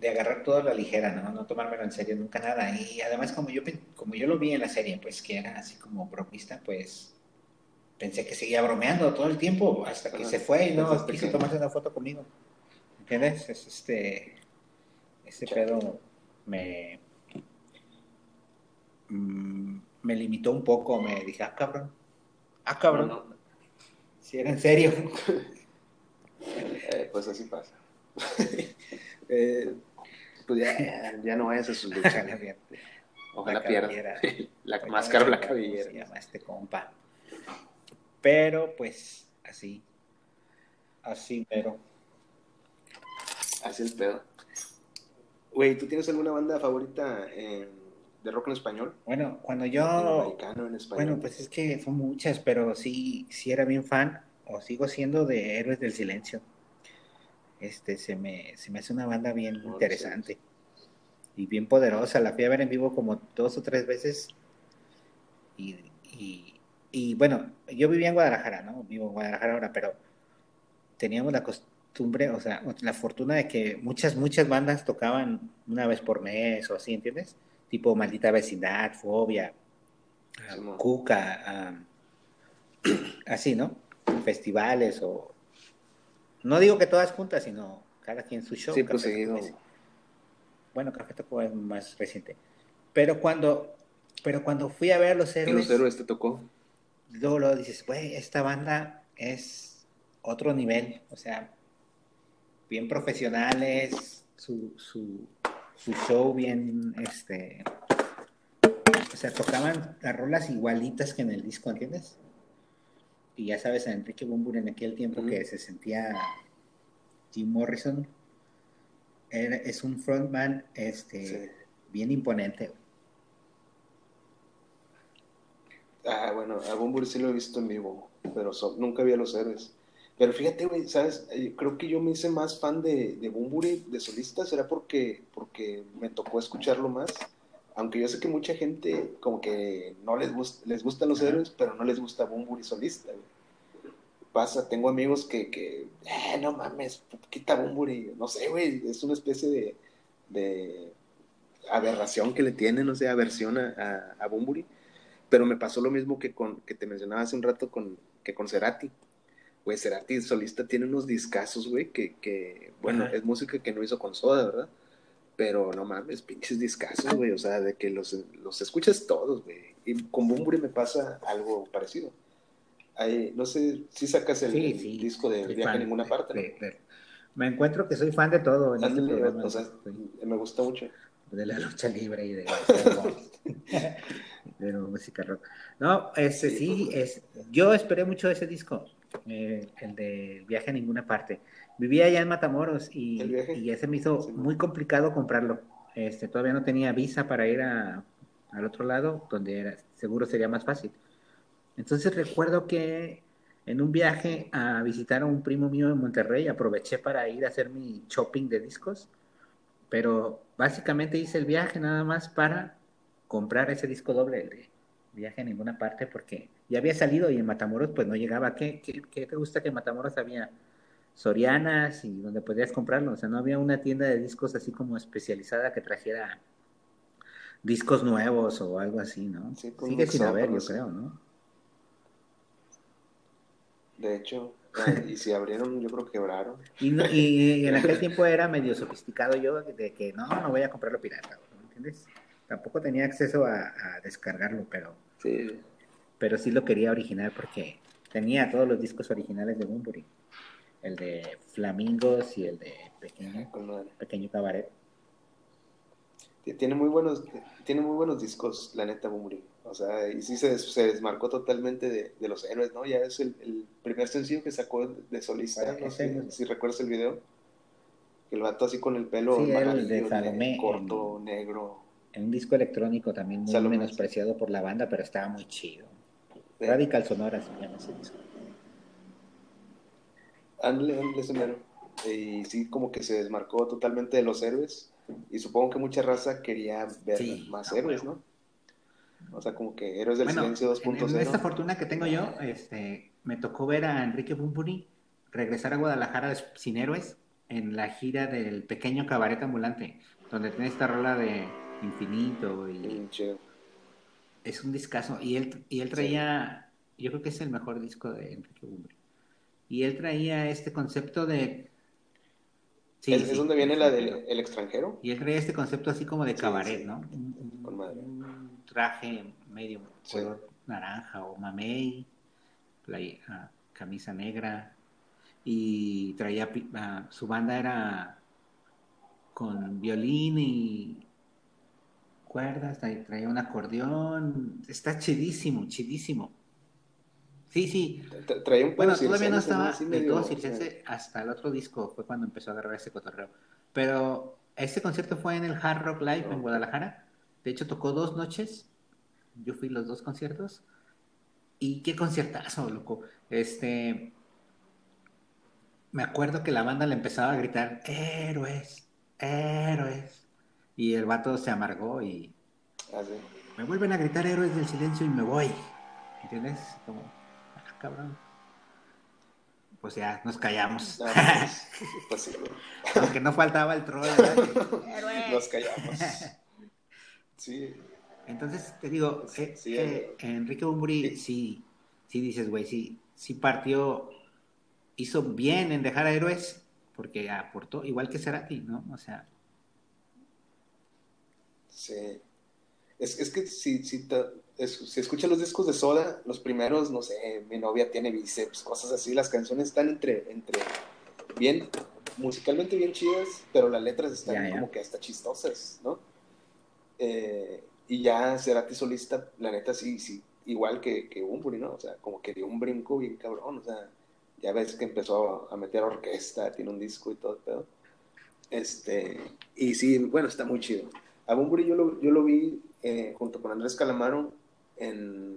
de agarrar todo a la ligera, ¿no? No tomármelo en serio nunca nada. Y además como yo como yo lo vi en la serie, pues que era así como bromista, pues pensé que seguía bromeando todo el tiempo hasta que se fue y no quiso que- tomarse una foto conmigo. ¿Entiendes? Es este ese Chale. pedo me mm, me limitó un poco, me dije, ah, cabrón. Ah, cabrón. No, no, Si era en serio. eh, pues así pasa. Eh, pues ya, ya no vayas a sus luchas. Ojalá pierda. La pierda. cabellera. La Oye, máscara o la ¿cómo cabellera. Se llama este compa. Pero pues así. Así, pero. Así el pedo. Güey, ¿tú tienes alguna banda favorita de rock en español? Bueno, cuando yo. americano, en español. Bueno, pues es que son muchas, pero sí, sí era bien fan, o sigo siendo de Héroes del Silencio. Este, se me, se me hace una banda bien interesante y bien poderosa. La fui a ver en vivo como dos o tres veces. Y, y, y, bueno, yo vivía en Guadalajara, ¿no? Vivo en Guadalajara ahora, pero teníamos la costumbre, o sea, la fortuna de que muchas, muchas bandas tocaban una vez por mes o así, ¿entiendes? Tipo Maldita Vecindad, Fobia. Cuca, ah, así, ¿no? Festivales o... No digo que todas juntas, sino cada quien su show. Sí, pues seguido. Es- Bueno, Café es más reciente. Pero cuando, pero cuando fui a ver a los ¿Y héroes, los héroes te tocó? luego, luego dices, güey, esta banda es otro nivel, o sea, bien profesionales, su, su, su show bien, este, o sea, tocaban las rolas igualitas que en el disco, ¿entiendes? Y ya sabes, a Enrique Bumbur en aquel tiempo que se sentía Jim Morrison, era- es un frontman, este, Sí. bien imponente. Ah, bueno, a Bumburi sí lo he visto en vivo, pero so- nunca vi a los héroes. Pero fíjate, güey, ¿sabes? Eh, Creo que yo me hice más fan de, de Bumburi, de solista, será porque, porque me tocó escucharlo más. Aunque yo sé que mucha gente como que no les, gust- les gustan los héroes, pero no les gusta Bumburi solista, güey. Pasa, tengo amigos que, que eh, no mames, quita Bumburi, no sé, güey, es una especie de, de aberración que le tienen, no sé, aversión a, a, a Bumburi. Pero me pasó lo mismo que con que te mencionaba hace un rato con que con Cerati. Güey, Cerati solista tiene unos discazos, güey, que, que bueno, Ajá. es música que no hizo con Soda, ¿verdad? Pero no mames, pinches discazos, güey, o sea, de que los, los escuchas todos, güey. Y con Bumburi me pasa algo parecido. No sé si sacas el, Sí, el sí. disco de Viaje a ninguna de- parte, ¿no? de- de- Me encuentro que soy fan de todo en este programa. o sea, me gusta mucho. de la lucha libre y de, de la música rock. No, este Sí, sí, pues, es, yo esperé mucho ese disco, eh, el de Viaje a ninguna parte. Vivía allá en Matamoros y, y ese me hizo Sí, muy complicado comprarlo. Este, todavía no tenía visa para ir a, al otro lado, donde era, seguro sería más fácil. Entonces recuerdo que en un viaje a visitar a un primo mío en Monterrey, aproveché para ir a hacer mi shopping de discos, pero básicamente hice el viaje nada más para comprar ese disco doble el de viaje a ninguna parte, porque ya había salido y en Matamoros pues no llegaba. ¿Qué, qué, qué te gusta que en Matamoros había? Sorianas y donde podías comprarlo, o sea, no había una tienda de discos así como especializada que trajera discos nuevos o algo así, ¿no? Sí, Sigue sin haber, yo creo, ¿no? De hecho, y si abrieron, yo creo que quebraron. Y, no- y en aquel tiempo era medio sofisticado yo de que no, no voy a comprarlo pirata, ¿no? ¿entiendes? Tampoco tenía acceso a, a descargarlo, pero, Sí, pero sí lo quería original porque tenía todos los discos originales de Bunbury. El de Flamingos y el de Pequeño. Pequeño Cabaret. Tiene muy buenos, tiene muy buenos discos, la neta, Bumburi. O sea, y sí se, des- se desmarcó totalmente de, de los héroes, ¿no? Ya es el, el primer sencillo que sacó de solista, no sé si recuerdas el video. El vato así con el pelo Sí, el de amarillo, Salomé, corto, negro. En un disco electrónico también muy Salomé. menospreciado por la banda, pero estaba muy chido. Radical Sonora se llama ese disco. Ándale, ándale, ese mero. Y sí, como que se desmarcó totalmente de los héroes. Y supongo que mucha raza quería ver Sí, más héroes. ¿no? O sea, como que héroes del Bueno, silencio en, en esta 2.0. fortuna que tengo yo, este, me tocó ver a Enrique Bumburi regresar a Guadalajara sin héroes en la gira del pequeño cabaret ambulante, donde tiene esta rola de infinito y es un discazo. Y él, y él traía, yo creo que es el mejor disco de Enrique Bumburi. Y él traía este concepto de... Sí, ¿Es, sí, es donde viene la del extranjero. el extranjero? Y él traía este concepto así como de cabaret, sí. ¿no? Con madre. un traje medio color naranja o mamey, ah, camisa negra. Y traía, ah, su banda era con violín y cuerdas, tra- traía un acordeón. Está chidísimo, chidísimo. Sí, sí, Tra- Traía un bueno, todavía no estaba Así de medio- todo circense hasta el otro disco, fue cuando empezó a agarrar ese cotorreo. Pero este concierto fue en el Hard Rock Live en. Guadalajara. De hecho, tocó dos noches. Yo fui los dos conciertos. Y qué conciertazo, loco. Este. Me acuerdo que la banda le empezaba a gritar: héroes, héroes. Y el vato se amargó y Así. me vuelven a gritar héroes del silencio y me voy. ¿Entiendes? Como, ah, cabrón. Pues ya, nos callamos. Pues, pues sí, güey. Aunque no faltaba el troll. Nos callamos. Sí, Entonces, te digo, eh, sí, eh, Enrique Bumburi, Sí. sí, sí dices, güey, sí, sí partió, hizo bien en dejar a héroes, porque aportó, igual que Cerati, ¿no? O sea, sí. Es, es que si, si, te- es- si escuchas los discos de Soda, los primeros, no sé, mi novia tiene bíceps, cosas así, las canciones están entre, entre bien, musicalmente bien chidas, pero las letras están Ya, ya. como que hasta chistosas, ¿no? Eh, y ya Cerati solista, la neta sí, sí, igual que, que Bunbury, ¿no? O sea, como que dio un brinco bien cabrón, o sea, ya ves que empezó a, a meter orquesta, tiene un disco y todo el pedo. Este, y sí, bueno, está muy chido. A Bunbury yo lo, yo lo vi eh, junto con Andrés Calamaro en,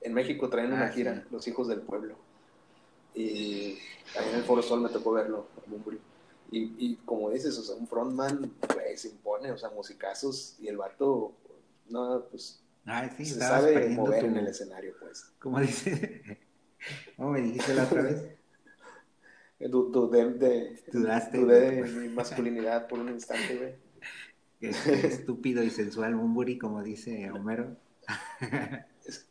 en México, traen una Ah, gira, sí. Los Hijos del Pueblo. Y ahí en el Foro Sol me tocó verlo. Y, y como dices, o sea, un frontman, güey, se impone, o sea, musicazos, y el vato, no, pues, ay, sí, se sabe mover tu- en el escenario, pues. ¿Cómo dice? ¿Cómo me dijiste la otra vez? Du- Dudé de, Dudaste. dudé de mi masculinidad por un instante, güey. Estúpido y sensual Bumburi, como dice Homero.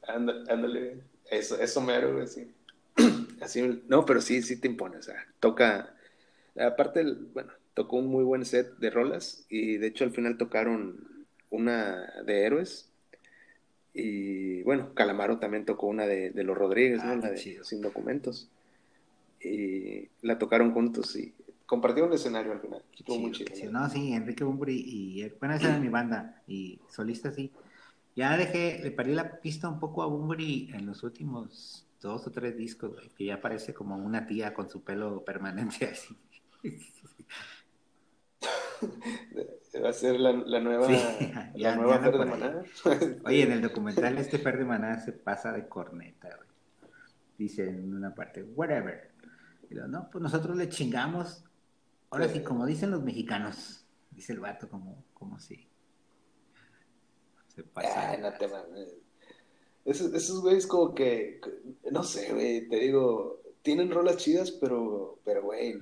Ándale, eso, eso Homero, güey, sí. Así, no, pero sí, sí te impone, o sea, toca, aparte, bueno, tocó un muy buen set de rolas y de hecho al final tocaron una de héroes y bueno, Calamaro también tocó una de, los Rodríguez, ¿no? Ah, la de Sin Documentos. Y la tocaron juntos y compartieron el escenario al final. Estuvo muy chido. no, sí, Enrique Bumburi y bueno, esa era mi banda y solista sí. Ya dejé, le perdí la pista un poco a Bumburi en los últimos dos o tres discos, que ya parece como una tía con su pelo permanente así. Va a ser la, nueva, la nueva Fer de Maná. Oye, en el documental este Fer de Maná se pasa de corneta, Dice en una parte, whatever. Y no, pues nosotros le chingamos. Ahora sí, como dicen los mexicanos, dice el vato como, como si. Se pasa. Ah, no te Esos, esos güeyes como que, no sé, güey, te digo, tienen rolas chidas, pero, pero güey,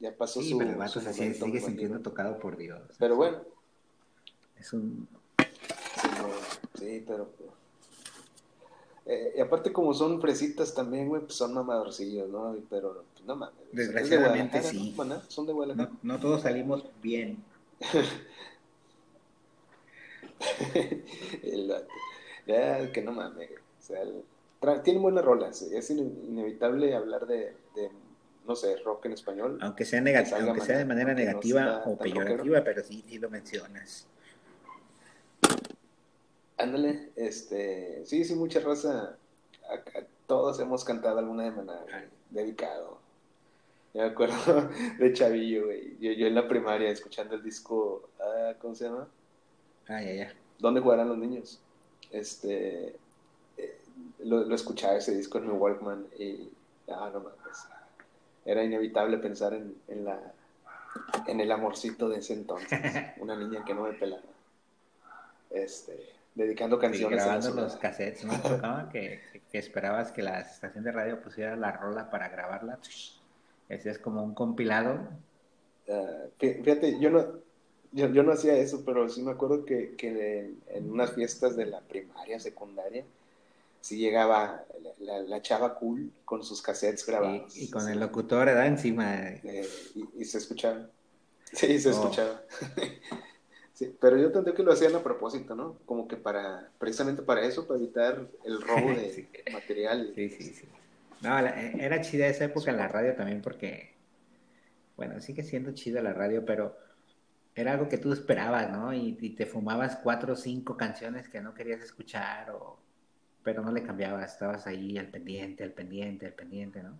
ya pasó sí, Pero el vato se sigue sintiendo tocado por Dios. Pero bueno. Es un. Sí, pero. Eh, y aparte, como son fresitas también, güey, pues son mamadorcillos, ¿no? Pero, pues, no mames. Desgraciadamente sí. ¿no? Son de Guadalajara. No, no todos salimos bien. el, ya, que no mames. O sea, tiene buenas rolas. Es inevitable hablar de, de no sé, rock en español. Aunque sea, aunque sea de manera negativa o peyorativa, pero sí, sí lo mencionas. Ándale, este, sí, sí, mucha raza, todos hemos cantado alguna de manera dedicado. me acuerdo de Chavillo, güey. Yo, yo, en la primaria escuchando el disco, ah, ¿cómo se llama? Ah, ya, ya. ¿Dónde jugarán los niños? Este, eh, lo, lo, escuchaba ese disco en mi Walkman y, ah, no mames era inevitable pensar en, en, la, en el amorcito de ese entonces, una niña que no me pelaba. Este, dedicando canciones. grabando los cassettes, ¿no? que, que, esperabas que la estación de radio pusiera la rola para grabarla. Ese es como un compilado. Ah, fíjate, yo no, yo, yo, no hacía eso, pero sí me acuerdo que, que en unas fiestas de la primaria, secundaria, sí llegaba la, chava cool con sus cassettes grabados. Y, con el locutor, ¿verdad? Encima. Eh, y, se escuchaba. Sí, se oh. escuchaba. sí, pero yo entendí que lo hacían a propósito, ¿no? Como que para, precisamente para eso, para evitar el robo de material. Sí, sí, sí. No, eh, era chida esa época en la radio también porque, bueno, sigue siendo chida la radio, pero era algo que tú esperabas, ¿no? Y, y te fumabas cuatro o cinco canciones que no querías escuchar o pero no le cambiaba, estabas ahí al pendiente, al pendiente, al pendiente, ¿no?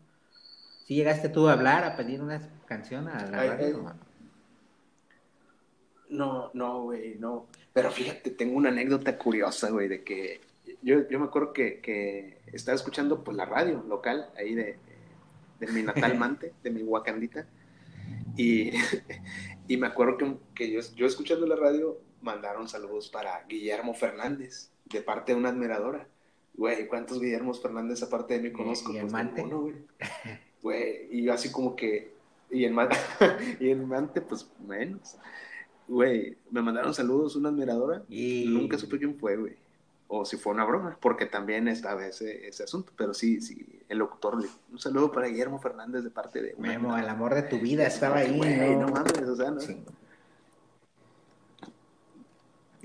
¿Sí llegaste tú a hablar, a pedir una canción a la radio? no, no, güey, no. Pero fíjate, tengo una anécdota curiosa, güey, de que yo, yo me acuerdo que, que, estaba escuchando pues la radio local ahí de, de mi natal Mante, de mi Huacandita, y, y me acuerdo que, que yo, yo escuchando la radio mandaron saludos para Guillermo Fernández, de parte de una admiradora. Güey, ¿cuántos Guillermos Fernández aparte de mí conozco? ¿Y el pues, Mante? güey. güey, y yo así como que, y el Mante, y el Mante, pues menos. Güey, me mandaron saludos una admiradora, y nunca supe quién fue, güey. O si fue una broma, porque también estaba ese, ese asunto, pero sí, sí, el locutor, un saludo para Guillermo Fernández de parte de... Memo, el amor de tu vida estaba ahí, güey, no mames, o sea, ¿no?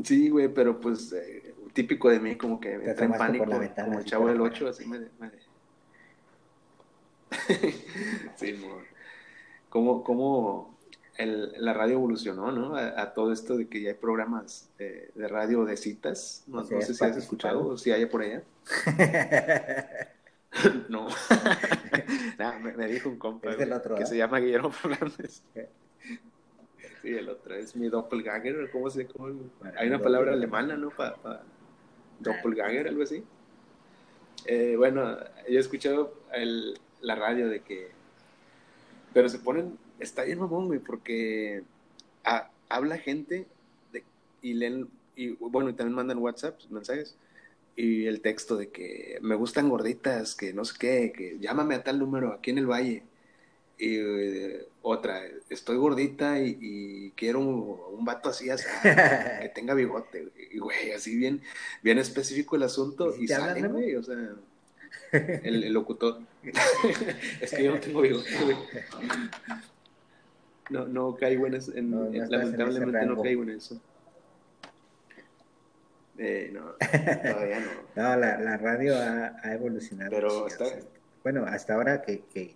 Sí. güey, pero pues eh, típico de mí, como que entra en pánico, como el chavo del 8, así me... me... sí, como, como el, la radio evolucionó, ¿no? A, todo esto de que ya hay programas de, de radio de citas. No, sé si has escuchado o si hay por allá. no. me, dijo un compa que se llama Guillermo Fernández. Sí, el otro es mi doppelganger, ¿cómo se llama? Hay una palabra alemana, ¿no? Para doppelganger, algo así. Eh, bueno, yo he escuchado el, la radio de que... Pero se ponen... Está bien mamón, güey, porque habla gente de, y leen... Y bueno, y también mandan WhatsApp, mensajes. Y el texto de que me gustan gorditas, que no sé qué, que llámame a tal número aquí en el valle. Y eh, otra, estoy gordita y, y quiero un, un vato así, así, que tenga bigote, güey. Y, güey, así bien, bien específico el asunto. ¿Y sale, güey, o sea, el, el locutor. es que yo no tengo bigote, güey. No, no caigo en eso. en- No, no en- estás en ese lamentablemente no caigo en eso. Eh, no, todavía no. No, la, la radio ha, ha evolucionado. Pero está- o sea, bueno, hasta ahora que, que,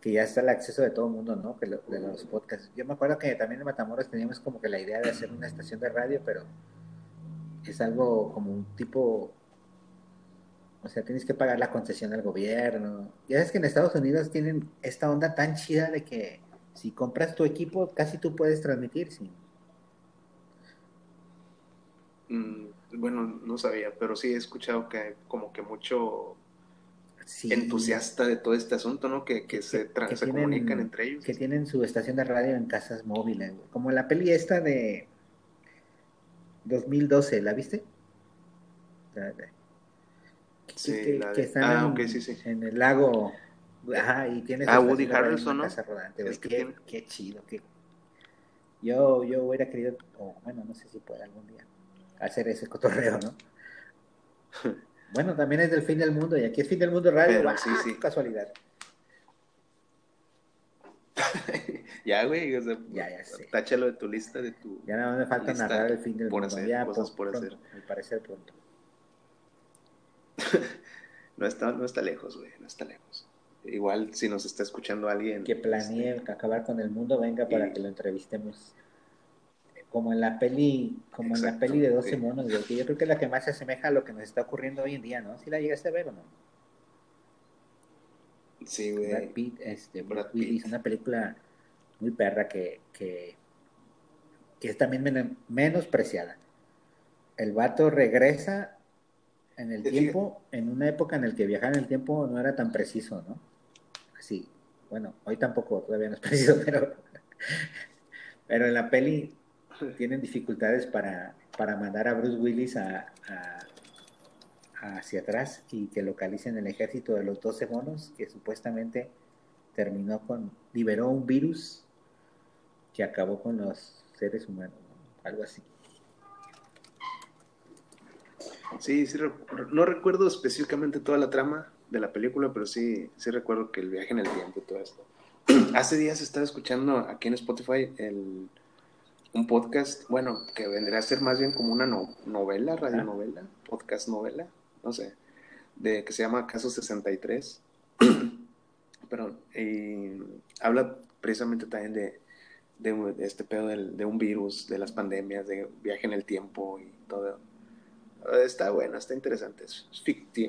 que ya está el acceso de todo el mundo, ¿no? Que lo- de los podcasts. Yo me acuerdo que también en Matamoros teníamos como que la idea de hacer una estación de radio, pero es algo como un tipo, o sea, tienes que pagar la concesión al gobierno. Ya sabes que en Estados Unidos tienen esta onda tan chida de que si compras tu equipo, casi tú puedes transmitir, sí. Mm, bueno, no sabía, pero sí he escuchado que hay como que mucho Sí. entusiasta de todo este asunto, ¿no? Que, que Que- se, que se tienen- comunican entre ellos. que tienen su estación de radio en casas móviles, güey. como la peli esta de 2012, ¿la viste? Sí, que, la de- están ah, en, sí, sí. en el lago, ajá, y tiene Ah, Woody Harrelson, ¿no? casa rodante. Es que qué, tiene- qué chido, qué... Yo, yo hubiera querido, o bueno, no sé si pueda algún día, hacer ese cotorreo, ¿no? Bueno, también es del fin del mundo, y aquí es fin del mundo radio, Pero sí, sí. casualidad. ya, güey, o sea, Ya, ya sé. táchalo de tu lista, de tu... Ya nada más me falta narrar el fin del por mundo. hacer, ya cosas por, pronto, al parecer pronto. No está, no está lejos, güey, no está lejos. Igual si nos está escuchando alguien... Que planee este, acabar con el mundo, venga para y- que lo entrevistemos. Como en la peli, como en la peli de 12 sí. monos, que yo creo que es la que más se asemeja a lo que nos está ocurriendo hoy en día, ¿no? ¿Si la llegaste a ver o no? Sí, Brad güey. Pitt, este, Brad Pitt. una película muy perra que, que, que es también men- menospreciada. El vato regresa en el tiempo, en una época en la que viajar en el tiempo no era tan preciso, ¿no? Así, bueno, hoy tampoco todavía no es preciso, pero, pero en la peli tienen dificultades para, para mandar a Bruce Willis a, hacia atrás y que localicen el ejército de los 12 monos que supuestamente terminó con, liberó un virus que acabó con los seres humanos, ¿no? algo así. Sí, sí, no recuerdo específicamente toda la trama de la película, pero sí, sí recuerdo que el viaje en el tiempo y todo esto. Hace días estaba escuchando aquí en Spotify el, un podcast, bueno, que vendría a ser más bien como una no- novela, radionovela, podcast novela, no sé, de que se llama Caso 63. Perdón, y habla precisamente también de, de, de este pedo del- de un virus, de las pandemias, de viaje en el tiempo y todo. Está bueno, está interesante. Es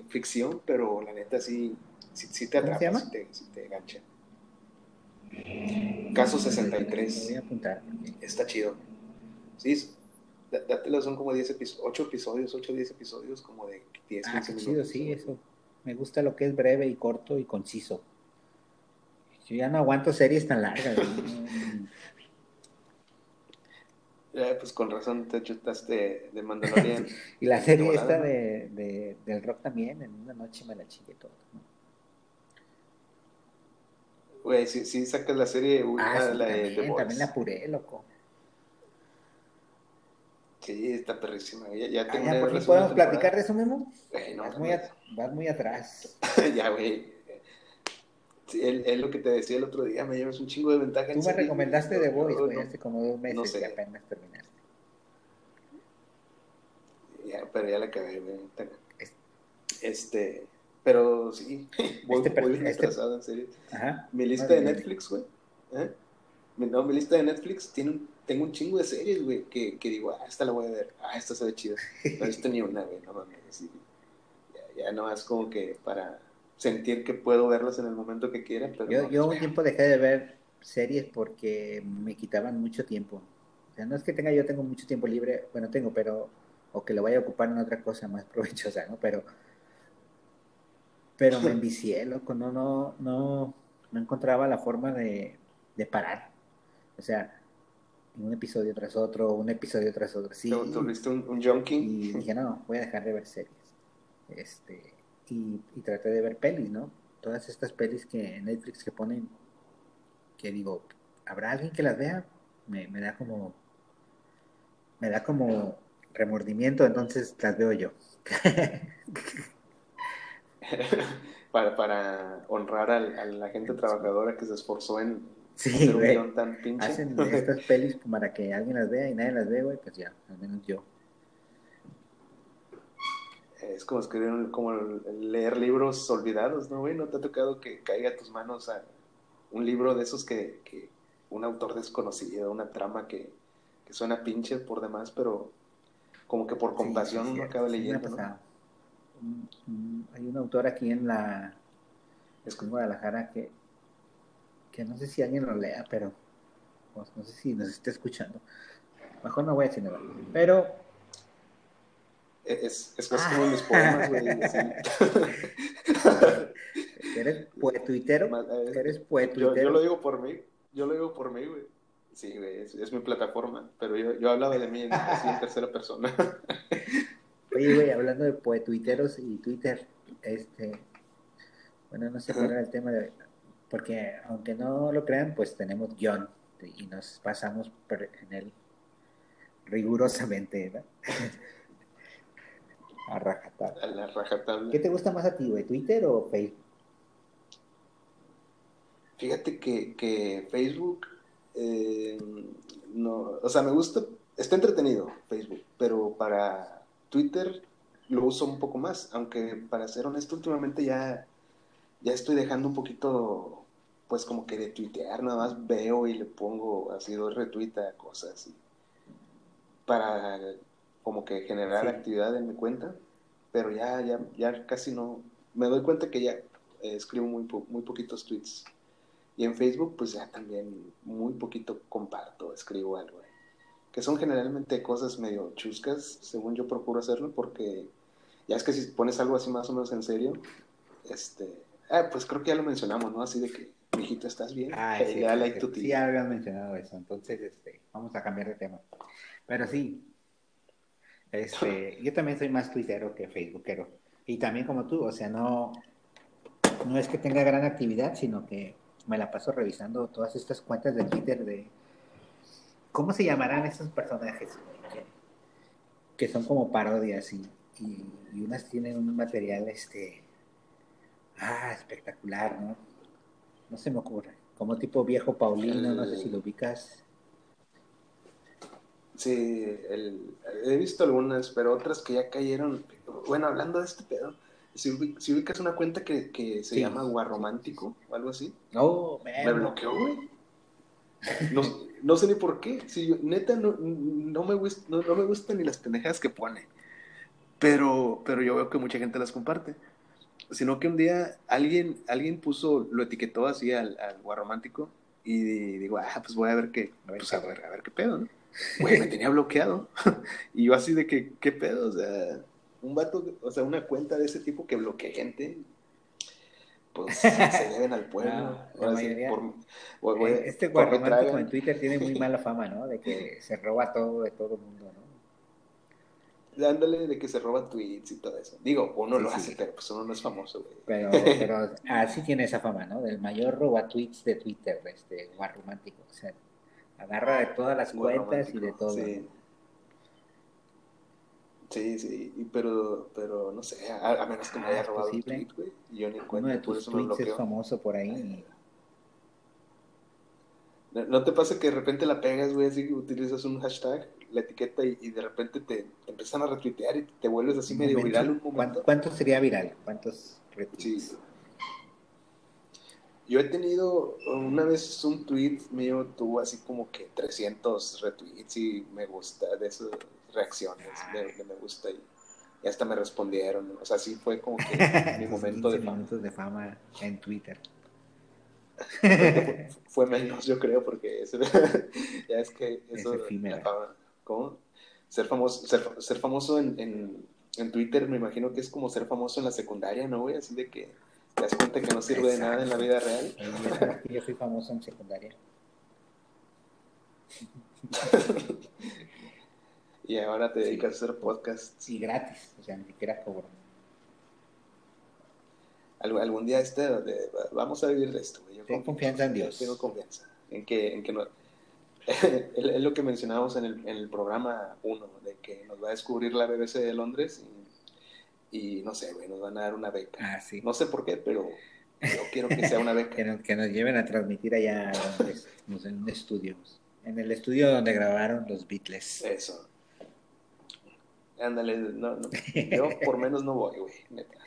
ficción, pero la neta sí, sí, sí te ¿Cómo se atrapa, llama? sí te, sí te engancha. Caso Me 63. voy a apuntar. Está chido. Sí, dátelo, son como 10 episodios, 8 episodios, 8 o 10 episodios, como de 10, Ah, 15 qué minutos. chido, sí, eso. Me gusta lo que es breve y corto y conciso. Yo ya no aguanto series tan largas. ¿no? Eh, pues con razón te chutaste de Mandalorian. Y la serie De esta ¿no? de, de- del rock también, en una noche me la chingué todo. ¿no? Güey, sí, sí sacas la serie, uh, Ah, sí, la de The también, Boys. también la apuré, loco. Sí, está perrísima. Ya, ya Ah, tengo ya, una por fin podemos de platicar de eso mismo. Güey, no, vas, muy a- vas muy atrás. ya, güey. Sí, es, lo que te decía el otro día, me llevas un chingo de ventaja. en Tú me recomendaste güey. The No, güey, no, hace como dos meses no sé. que apenas terminaste. Ya, pero ya la acabé, güey. Este, pero sí, voy, Este voy bien este- atrasado, en serio. Ajá. Mi lista de. Netflix, güey. ¿eh? No, mi lista de Netflix tiene un, tengo un chingo de series, güey, que, que digo, ah, esta la voy a ver, ah, esta se ve chida. No he visto ni una, güey, no mames. Ya, ya no es como que para sentir que puedo verlas en el momento que quiera, pero Yo, no, yo un tiempo dejé de ver series porque me quitaban mucho tiempo. O sea, no es que tenga, yo tengo mucho tiempo libre, bueno, tengo, pero, o que lo vaya a ocupar en otra cosa más provechosa, ¿no? Pero, pero me envicié, loco, no, no, no, no encontraba la forma de, de parar. O sea, un episodio tras otro, un episodio tras otro, sí. ¿te, te volviste un, un junkie? Y dije, no, voy a dejar de ver series. Este, y, y traté de ver pelis, ¿no? Todas estas pelis que en Netflix que ponen que digo, ¿habrá alguien que las vea? Me, me da como, me da como remordimiento, entonces las veo yo. para, para honrar al- a, la gente trabajadora que se esforzó en Sí, hacer un guion tan pinche. Hacen estas pelis para que alguien las vea y nadie las ve, güey, pues ya, al menos yo. Es como escribir, como leer libros olvidados, ¿no, güey? ¿No te ha tocado que caiga a tus manos a un libro de esos que, que un autor desconocido, una trama que, que suena pinche por demás, pero como que por compasión Sí, sí, uno acaba sí leyendo, ¿no? pasado. Un- un- hay un autor aquí en la en Guadalajara que que no sé si alguien lo lea, pero pues, no sé si nos está escuchando. Mejor no voy a decir nada. Pero Es, es más como mis poemas, güey. eres poetuitero, eh, eres yo, poetuitero. yo lo digo por mí, yo lo digo por mí, güey. Sí, güey, es, es mi plataforma, pero yo, yo hablaba de mí en, así en tercera persona. Oye, güey, hablando de poetuiteros y Twitter, este, bueno, no sé cuál era el tema de, porque aunque no lo crean, pues tenemos guion y nos pasamos por- en él rigurosamente, ¿no? A rajatabla. A la rajatabla. ¿Qué te gusta más a ti, güey, Twitter o Facebook? Fíjate que, que Facebook, eh, no, o sea, me gusta, está entretenido Facebook, pero para Twitter lo uso un poco más, aunque para ser honesto, últimamente ya, ya estoy dejando un poquito, pues como que de tuitear, nada más veo y le pongo así dos retuita cosas, y para como que generar Sí. actividad en mi cuenta, pero ya, ya, ya casi no, me doy cuenta que ya eh, escribo muy, po- muy poquitos tweets. Y en Facebook, pues ya también muy poquito comparto, escribo algo. eh, Que son generalmente cosas medio chuscas, según yo procuro hacerlo, porque ya es que si pones algo así más o menos en serio, este. Ah, pues creo que ya lo mencionamos, ¿no? Así de que, mijito, ¿estás bien? Ah, Eh, sí, ya sí, like sí, sí, tía. habías mencionado eso, entonces este, vamos a cambiar de tema. Pero sí, este, yo también soy más tuitero que facebookero. Y también como tú, o sea, no, no es que tenga gran actividad, sino que me la paso revisando todas estas cuentas de Twitter de cómo se llamarán esos personajes que son como parodias y, y, y unas tienen un material este ah espectacular, ¿no? No se me ocurre. Como tipo viejo Paulino, no sé si lo ubicas. Sí, el- he visto algunas, pero otras que ya cayeron. Bueno, hablando de este pedo, si, ubi- si ubicas una cuenta que, que se Sí. llama Guarromántico o algo así, No, me bloqueó, güey. No, no sé ni por qué. Si yo- neta, no, no, me gusta, no, no me gustan ni las pendejadas que pone. Pero, pero yo veo que mucha gente las comparte. Sino que un día alguien, alguien puso, lo etiquetó así al, al guarromántico y digo, ah, pues voy a ver qué, A ver pues qué a ver, a ver qué pedo, ¿no? Güey, me tenía bloqueado. y yo así de que, ¿qué pedo? O sea, un vato, o sea, una cuenta de ese tipo que bloquea gente, pues se deben al pueblo. No, la mayoría- por- Eh, este traga. en Twitter tiene muy mala fama, ¿no? De que se roba todo de todo el mundo, ¿no? Ándale de que se roban tweets y todo eso. Digo, uno Sí, lo sí. hace, pero pues uno no es famoso, güey. Pero, pero así tiene esa fama, ¿no? Del mayor roba tweets de Twitter, este guarromántico. O sea, agarra de todas las Muy cuentas y de todo. Sí. Sí, pero, pero no sé, a, a menos que me Ah, haya robado posible. un tweet, güey, y yo ni en Uno cuenta, de tus tweets es famoso por ahí. ¿No, no te pasa que de repente la pegas, güey, así que utilizas un hashtag, la etiqueta y, y de repente te, te empiezan a retuitear y te vuelves así medio momento. viral un ¿Cuánto, momento? cuánto sería viral? ¿Cuántos retweets? Sí. Yo he tenido, una vez un tweet mío tuvo así como que 300 retweets y me gusta de esas reacciones de, de me gusta y, y hasta me respondieron. O sea, sí fue como que mi momento de 15 fama. minutos de fama en Twitter. Fue, fue menos, yo creo, porque eso- ya es que eso, Es la fama, ¿cómo? Ser famoso, ser, ser famoso en, en, en Twitter, me imagino que es como ser famoso en la secundaria, ¿no, güey? Así de que te das cuenta que no sirve de nada en la vida real. Yo fui famoso en secundaria. Y ahora te dedicas a hacer podcasts. Y gratis, o sea, ni siquiera cobro. Algún, algún día este, de- vamos a vivir de esto. Yo Ten confío, confianza en Dios. Tengo confianza. en que, en que no, es lo que mencionábamos en el, en el programa 1, de que nos va a descubrir la BBC de Londres y, no sé, güey, nos van a dar una beca. Ah, sí. No sé por qué, pero yo quiero que sea una beca. que, nos, que nos lleven a transmitir allá en un estudio. En el estudio donde grabaron los Beatles. Eso. Ándale, no, no, yo por menos no voy, güey, neta.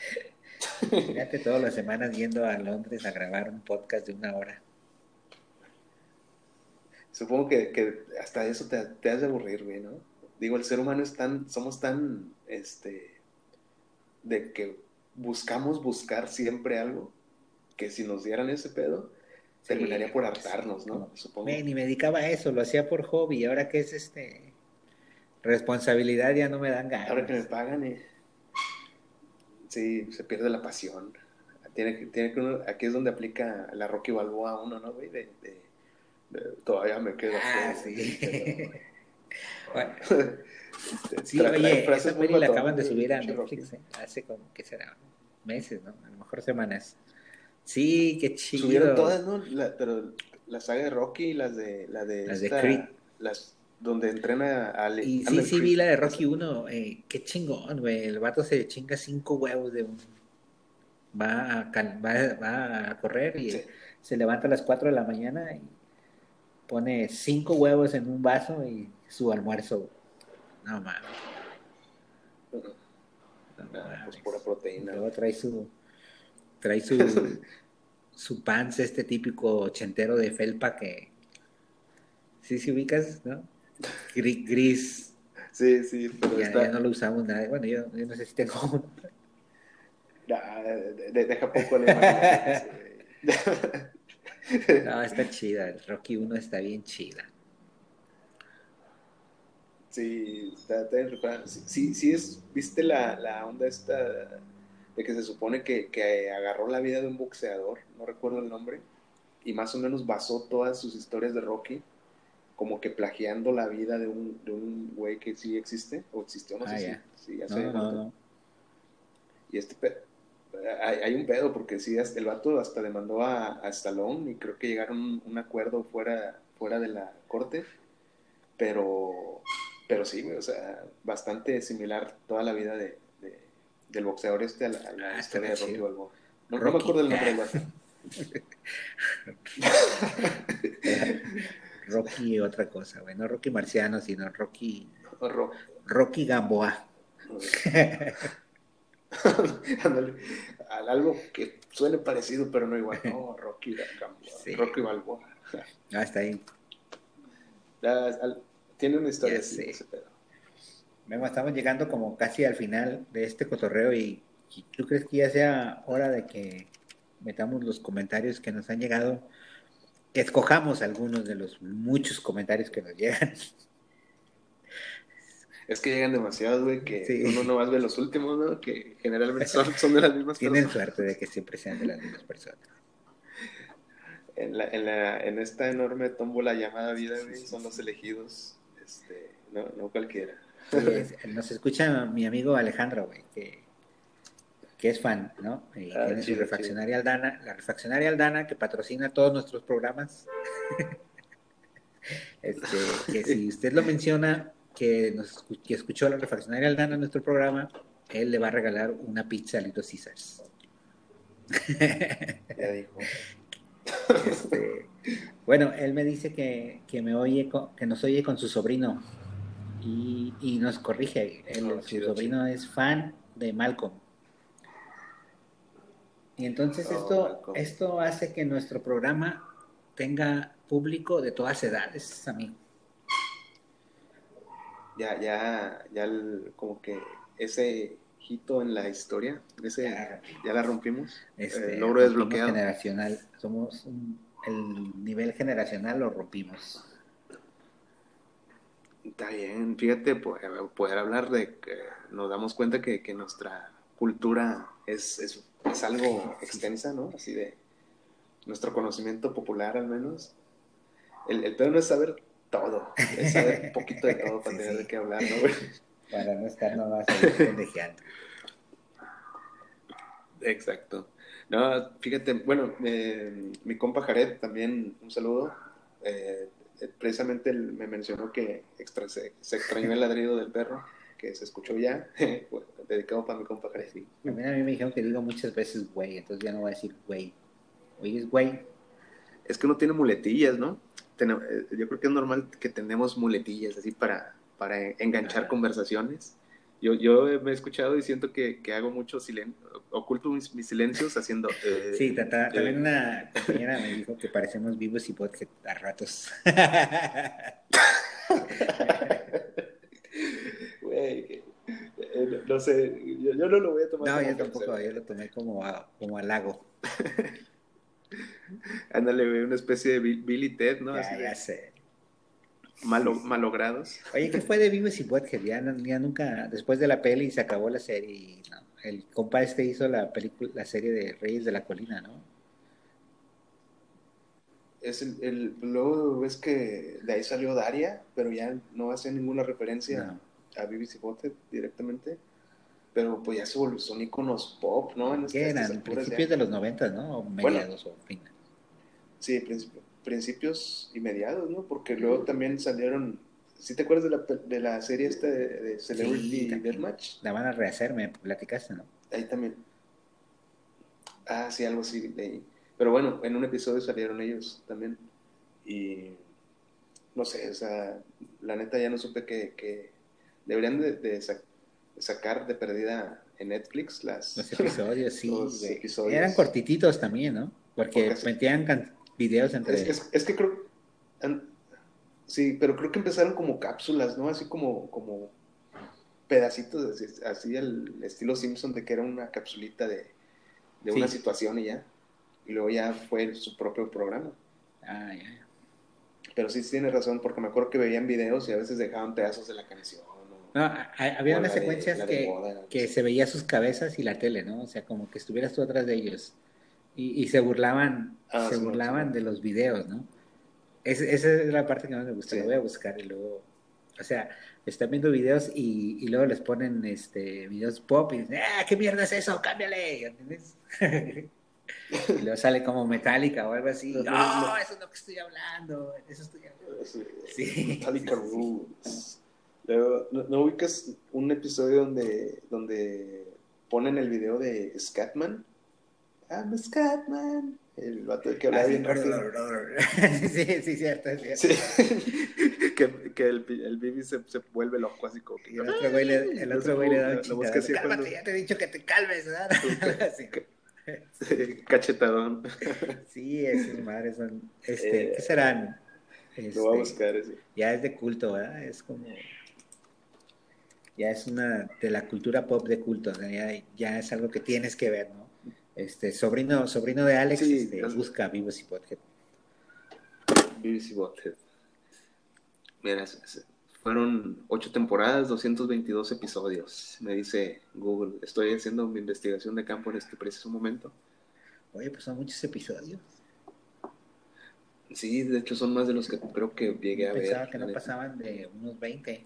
Fíjate todas las semanas yendo a Londres a grabar un podcast de una hora. Supongo que, que hasta eso te, te has de aburrir, güey, ¿no? Digo, el ser humano es tan, somos tan, este, de que buscamos buscar siempre algo, que si nos dieran ese pedo, terminaría por hartarnos, ¿no? Supongo. ni me dedicaba a eso, lo hacía por hobby, ahora que es este responsabilidad ya no me dan ganas. Ahora que me pagan, eh. sí, se pierde la pasión. Tiene, tiene que aquí es donde aplica la Rocky Balboa uno, ¿no, güey? De, todavía me queda. Ah, sí. bueno. Sí, oye, esa peli la acaban de subir a Netflix, ¿eh? hace como, ¿qué será? Meses, ¿no? A lo mejor semanas. Sí, qué chido. Subieron todas, ¿no? pero la saga de Rocky y las de... La de las de Creed. Las, donde entrena a Ale. Y sí, sí, vi la de Rocky 1. Eh, qué chingón, güey. El vato se chinga cinco huevos de un. Va a, va, va a correr y se levanta a las 4 de la mañana y pone cinco huevos en un vaso y su almuerzo. No mames. No, pues pura proteína. Luego trae su. Trae su. su pants, este típico ochentero de felpa que. Sí, sí ubicas, ¿no? gris. Sí, sí, pero ya, ya, no lo usamos nada. Bueno, yo, yo no sé si tengo uno. deja poco la No, está chida. El Rocky 1 está bien chida. Sí, está, está sí, sí, es, viste la, la onda esta de que se supone que, que agarró la vida de un boxeador, no recuerdo el nombre, y más o menos basó todas sus historias de Rocky como que plagiando la vida de un, de un güey que sí existe, o existió, no sé ah, si, ya. sé, Y este hay, hay, un pedo, porque sí, el vato hasta demandó a, a Stallone y creo que llegaron a un acuerdo fuera, fuera de la corte, pero, pero sí, o sea, bastante similar toda la vida de, del boxeador este a la, ah, historia de Rocky Balboa. No, no, me acuerdo el nombre del. Rocky otra cosa, güey. No Rocky Marciano, sino Rocky. Rocky Gamboa. algo que suene parecido, pero no igual. No, Rocky Gamboa. Rocky Balboa. ah, está ahí. Tiene una historia así, ese pedo. estamos llegando como casi al final de este cotorreo y, ¿tú crees que ya sea hora de que metamos los comentarios que nos han llegado? escojamos algunos de los muchos comentarios que nos llegan. Es que llegan demasiados, güey, que uno no más ve los últimos, ¿no? Que generalmente son, son de las mismas Tienen suerte de que siempre sean de las mismas personas. En, la, en, la, en esta enorme tómbola llamada vida, güey, son los elegidos, este, no, no cualquiera. nos escucha mi amigo Alejandro, güey, que que es fan, ¿no? Y ah, tiene su refaccionaria Aldana, la refaccionaria Aldana que patrocina todos nuestros programas. este, que si usted lo menciona, que, nos, que escuchó la refaccionaria Aldana en nuestro programa, él le va a regalar una pizza a Lito Caesars. ya dijo. Este, bueno, él me dice que, que, me oye que nos oye con su sobrino y, y nos corrige. su sobrino es fan de Malcolm. Y entonces oh, esto, esto hace que nuestro programa tenga público de todas edades, amigo. Ya, ya, ya como que ese hito en la historia, ese, ya, la rompimos. Este, logro desbloqueado. Generacional, somos el nivel generacional lo rompimos. Está bien, fíjate, poder hablar de que nos damos cuenta que, que nuestra cultura es, es es algo extensa, ¿no? Así de nuestro conocimiento popular al menos. El, el pedo no es saber todo, es saber un poquito de todo para tener de qué hablar, ¿no? Para no estar nomás pendejeando. Exacto. No, fíjate, bueno, eh, mi compa Jared también, un saludo. eh, precisamente él me mencionó que extra, se, se extrañó el ladrido del perro, que se escuchó ya, dedicado para mi compa Jared. Mí, a mí me dijeron que digo muchas veces güey, entonces ya no voy a decir güey. Oye, es güey. Es que no tiene muletillas, ¿no? Eh, yo creo que es normal que tenemos muletillas así para, para enganchar Ah. conversaciones. Yo, yo me he escuchado y siento que, que hago mucho silencio, oculto mis, mis silencios haciendo... eh, Sí, eh, también una compañera me dijo que parecemos vivos y podcast a ratos. Güey, eh, no sé, yo, yo no lo voy a tomar No, como yo tampoco, yo lo tomé como, a- como halago. Ándale, güey, una especie de Bill, Bill y Ted, ¿no? Ya, Así de ya sé. Malo- malogrados. Oye, ¿qué fue de Vives y Butthead? Ya, ya nunca, después de la peli se acabó la serie y no, el compa este hizo la película, la serie de Reyes de la Colina, ¿no? Es el, el- luego ves que de ahí salió Daria, pero ya no hace ninguna referencia No. a BBC Butthead directamente. Pero pues ya se volvió, son iconos pop, ¿no? En ¿Qué estas eran? alturas ¿Principios ya. de los 90, no? ¿O mediados o finales? Sí, princip- principios y mediados, ¿no? Porque luego también salieron. ¿Sí te acuerdas de la, de la serie esta de, de Celebrity Sí. Deathmatch? La van a rehacer, me platicaste, ¿no? Ahí también. Ah, sí, algo así. de ahí. Pero bueno, en un episodio salieron ellos también. Y no sé, o sea, la neta ya no supe que, que deberían de, de sa- sacar de perdida en Netflix las... Los episodios, sí. Los episodios. Eran cortititos también, ¿no? Porque metían can- videos entre... Es, es- es que creo... Sí, pero creo que empezaron como cápsulas, ¿no? Así como, como pedacitos, así, así al estilo Simpson, de que era una capsulita de, de una situación y ya. Y luego ya fue su propio programa. Ah, ya, ya. Pero sí tiene razón, porque me acuerdo que veían videos y a veces dejaban pedazos de la canción. o- No, a- a- había unas secuencias de que, que se veía sus cabezas y la tele, ¿no? O sea, como que estuvieras tú atrás de ellos. Y, y se burlaban, Ah, se sí, burlaban sí. de los videos, ¿no? Es- esa es la parte que más me gusta. Lo voy a buscar y luego, o sea, están viendo videos y, y luego les ponen este videos pop y dicen, ¡ah, qué mierda es eso! ¡Cámbiale! ¿Entiendes? y luego sale como metálica o algo así. No, ¡No, no, no. eso es lo que estoy hablando! Eso estoy hablando. Sí. Sí. Metallica Rules. Luego, ¿no, no ubicas un episodio donde, donde ponen el video de Scatman? I'm a Scatman. El vato que habla Ah, bien rápido. sí, sí, cierto, es cierto. Sí. que, que el, el Bibi se, se vuelve loco así como que... Y el otro güey le, el otro güey le da Lo busca así Cálmate, cuando- ya te he dicho que te calmes, ¿verdad? Sí. Sí, Cachetadón. Sí, esas madres son, este, Eh, ¿qué serán? Lo voy a Este, buscar ese. ya es de culto, ¿verdad? Es como, ya es una, de la cultura pop de culto, o sea, ya, ya es algo que tienes que ver, ¿no? Este, sobrino, sobrino de Alex, Sí, este, es- busca Vivos y Podcast. BBC Bothead. Mira, fueron ocho temporadas, 222 episodios. Me dice Google. Estoy haciendo mi investigación de campo en este preciso momento. Oye, pues son muchos episodios. Sí, de hecho son más de los que creo que llegué a Pensaba ver. que la no pasaban de unos 20.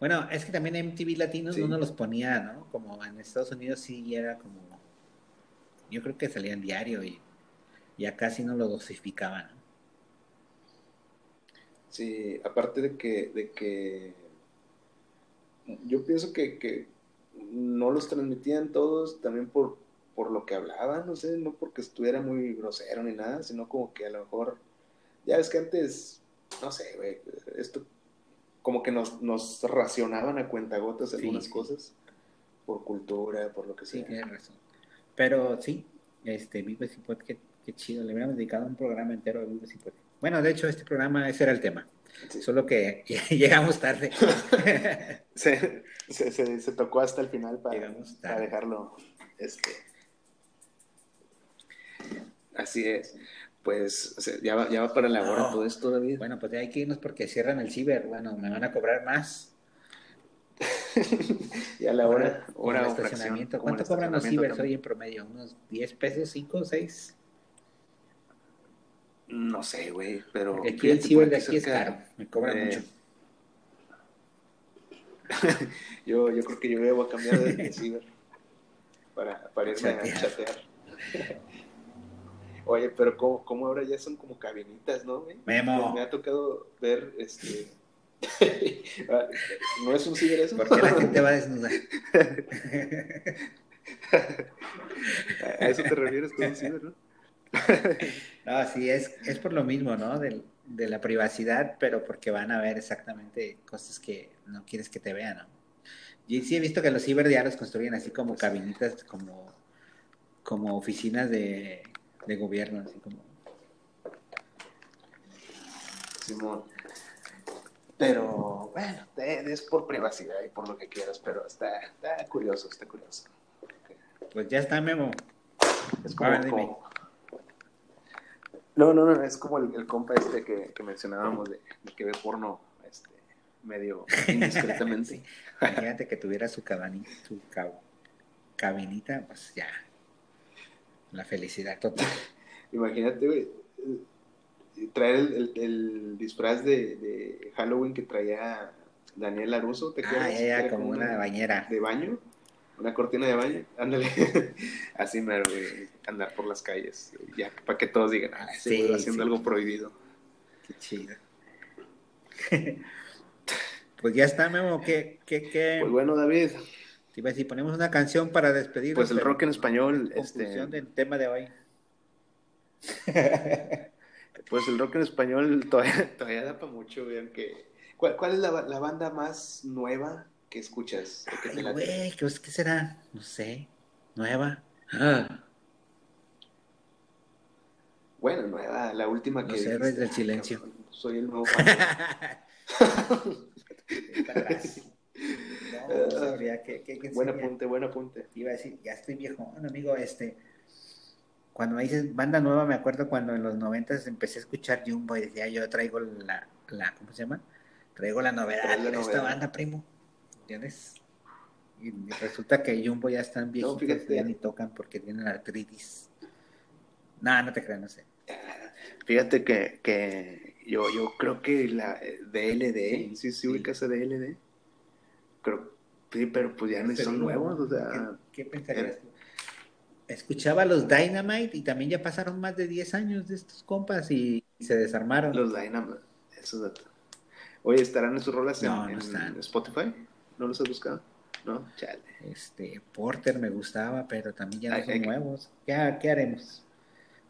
Bueno, es que también MTV Latinos Sí. no nos los ponía, ¿no? Como en Estados Unidos sí era como. Yo creo que salían diario y ya casi no lo dosificaban. Sí, aparte de que, de que yo pienso que, que no los transmitían todos también por, por lo que hablaban, no sé, no porque estuviera muy grosero ni nada, sino como que a lo mejor, ya ves que antes, no sé, güey, esto como que nos, nos racionaban a cuentagotas Sí, algunas sí. cosas, por cultura, por lo que Sí, sea. tienes razón. Pero sí, este, Vives y Podcast, qué chido. Le hubiéramos dedicado un programa entero a Vives y Podcast. Bueno, de hecho, este programa, ese era el tema. Sí. Solo que llegamos tarde. Se, se, se- se tocó hasta el final para, dejarlo. Este. Así es. Pues o sea, ya, va, ya va para la hora No. todo esto, David. bueno, pues ya hay que irnos porque cierran el ciber. Bueno, me van a cobrar más. ya la hora, Como hora el estacionamiento. como el ¿Cuánto cobran los cibers hoy en promedio? ¿Unos 10 pesos, 5, 6? No sé, güey, pero. Porque aquí el ciber de aquí es caro. Me cobran eh, mucho. Yo, yo creo que yo debo cambiar de, de ciber para, para irme Chatear. a chatear. Oye, pero como, como ahora ya son como cabinitas, ¿no, güey? Memo. Me ha tocado ver, este... ¿No es un ciber eso? ¿Por qué la gente va a desnudar? A eso te refieres con un ciber, ¿no? No, sí, es, es por lo mismo, ¿no? Del- De, la privacidad, pero porque van a ver exactamente cosas que no quieres que te vean, ¿no? Y sí he visto que los ciber ya los construyen así como cabinitas, como, como oficinas de, de gobierno, así como... Simón. Pero, bueno, es por privacidad y por lo que quieras, pero está, está curioso, está curioso. Pues ya está, Memo. Es como, ver, dime. como- No, no, no, es como el, el compa este que, que mencionábamos de, de que ve porno este, medio indiscretamente. Imagínate que tuviera su cabanita, su cab- cabinita, pues ya. La felicidad total. Imagínate, güey, traer el, el- el disfraz de, de Halloween que traía Daniel Aruso, ¿te Ah, acuerdas? ya, ya, Era como una bañera. de baño, una cortina de baño, ándale, así mero, güey, andar por las calles, ya, para que todos digan, ah, Sí, haciendo sí. algo prohibido. Qué chido. pues ya está, Memo. ¿Qué, qué, qué? Pues bueno, David, a decir, ponemos una canción para despedirnos. pues el rock en español, conclusión este, del tema de hoy. pues el rock en español todavía, todavía da para mucho, güey, aunque, ¿cuál, cuál es la, la banda más nueva que escuchas? que Ay, güey, ¿qué, qué será? No sé. Nueva. Ah, Bueno, nueva, la última que Los héroes dijiste, del "Ah, silencio". cabrón, Soy el nuevo. No, no sabría qué, qué, qué buen apunte, buen apunte. Iba a decir, ya estoy viejo, amigo, este, cuando me dices banda nueva, me acuerdo cuando en los noventas empecé a escuchar Jumbo y decía, yo traigo la, la ¿cómo se llama? Traigo la novedad de esta banda, primo, ¿entiendes? Y resulta que Jumbo ya están viejitos, fíjate. ya ni tocan porque tienen artritis. No, no te creas, no sé. Fíjate que, que yo, yo creo que la eh, DLD, sí, sí, ubicas a DLD. Creo, sí, pero pues ya no son nuevos, o sea, ¿Qué, qué pensarías? Escuchaba los Dynamite y también ya pasaron más de 10 años de estos compas y se desarmaron. los Dynamite, esos datos. Oye, ¿estarán en sus rolas en, No, no en están. Spotify? ¿No los has buscado? No, chale. Este, Porter me gustaba, pero también ya no Ay, son que- nuevos. ¿Qué, qué haremos?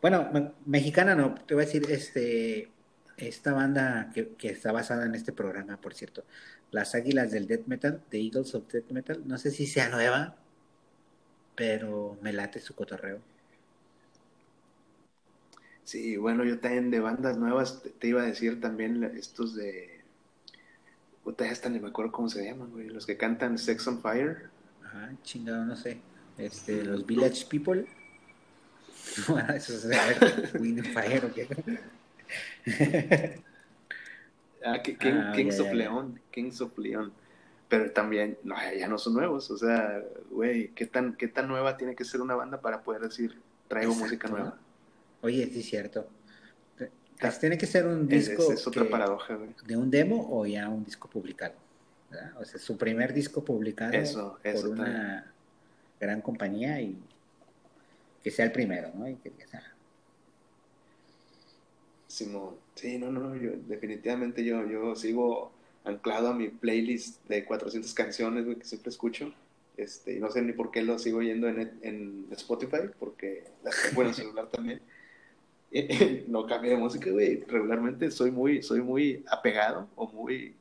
Bueno, me- mexicana no, te voy a decir, este, esta banda que, que está basada en este programa, por cierto, Las Águilas del Death Metal, The Eagles of Death Metal, no sé si sea nueva, pero me late su cotorreo. Sí, bueno, yo también de bandas nuevas te, te iba a decir también estos de... Puta, ya hasta ni me acuerdo cómo se llaman, güey. Los que cantan Sex on Fire. Ajá, chingado, no sé. Este, los Village People. Bueno, eso es, a ver, Wind Fire o qué. Ah, que- King- Ah, Kings of ya. León, Kings of León. Pero también, no, ya no son nuevos. O sea, güey, ¿qué tan, ¿qué tan nueva tiene que ser una banda para poder decir, traigo Exacto. música nueva? Oye, sí es cierto. Pues tiene que ser un disco es- es otra que- paradoja, güey. de un demo o ya un disco publicado. ¿verdad? O sea, su primer disco publicado Eso, eso por una gran compañía y que sea el primero, ¿no? Y que ah, Simón. Sí, no, no, yo definitivamente yo, yo sigo anclado a mi playlist de 400 canciones, güey, que siempre escucho. Este, y no sé ni por qué lo sigo oyendo en, en Spotify, porque las tengo en el celular también. no cambio de música, güey. Regularmente soy muy, soy muy apegado o muy,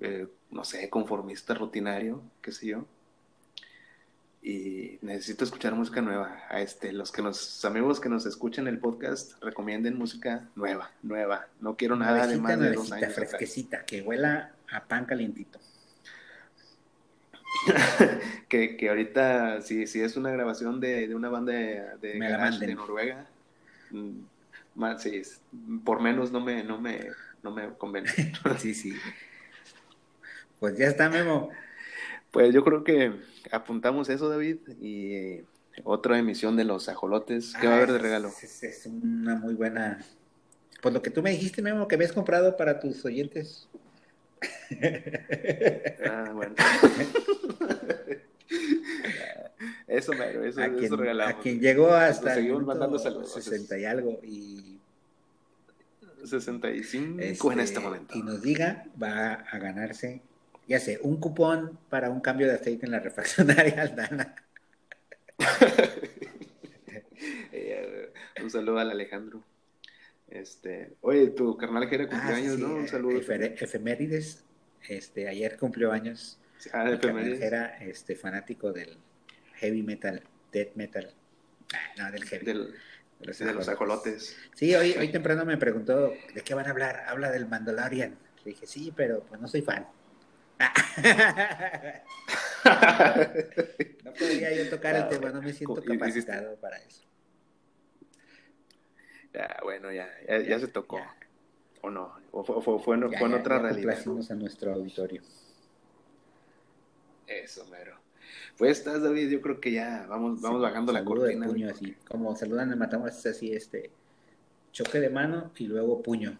eh, no sé, conformista, rutinario, qué sé yo. Y necesito escuchar música nueva. A este, los que nos, amigos que nos escuchan el podcast, recomienden música nueva, nueva. No quiero nada de más de dos años. fresquecita, que huela a pan calientito. que, que ahorita, si, si es una grabación de, de una banda de, garage Noruega, mm, más, sí, por menos no me, no me, no me convence. Sí, sí. Pues ya está, Memo. Pues yo creo que apuntamos eso, David, y eh, otra emisión de los ajolotes. ¿Qué va a haber de Ah, regalo? Es, una muy buena. Pues lo que tú me dijiste, Memo, que habías comprado para tus oyentes. Ah, bueno. Eso mero, eso, a, eso quien, regalamos. a quien llegó hasta seguimos mandando saludos. 60 y algo y, 65 este, en este momento. y nos diga, va a ganarse, ya sé, un cupón para un cambio de aceite en la refaccionaria Aldana. Eh, un saludo al Alejandro. Este, oye, tu carnal que era Ah, cumpleaños, sí, ¿no? Un eh, saludo. efemérides, este, ayer cumplió años. Ah, efemérides. Era este, fanático del heavy metal, death metal. Ah, no, del heavy. Del- de los de los ajolotes. Sí, hoy, hoy temprano me preguntó de qué van a hablar. Habla del Mandalorian. Le dije, sí, pero pues no soy fan. no podría yo tocar el Ah, tema, no me siento capacitado para eso. Ya, bueno, ya, ya, ya se tocó. Ya. ¿O no? ¿O fue, fue, fue en, Ya, fue en ya, otra realidad? complacimos a nuestro auditorio. Eso, mero. Pues estás, David, yo creo que ya vamos, vamos Sí, bajando la saludo de cortina. puño así, como saludan en Matamoros, es así, este, choque de mano y luego puño.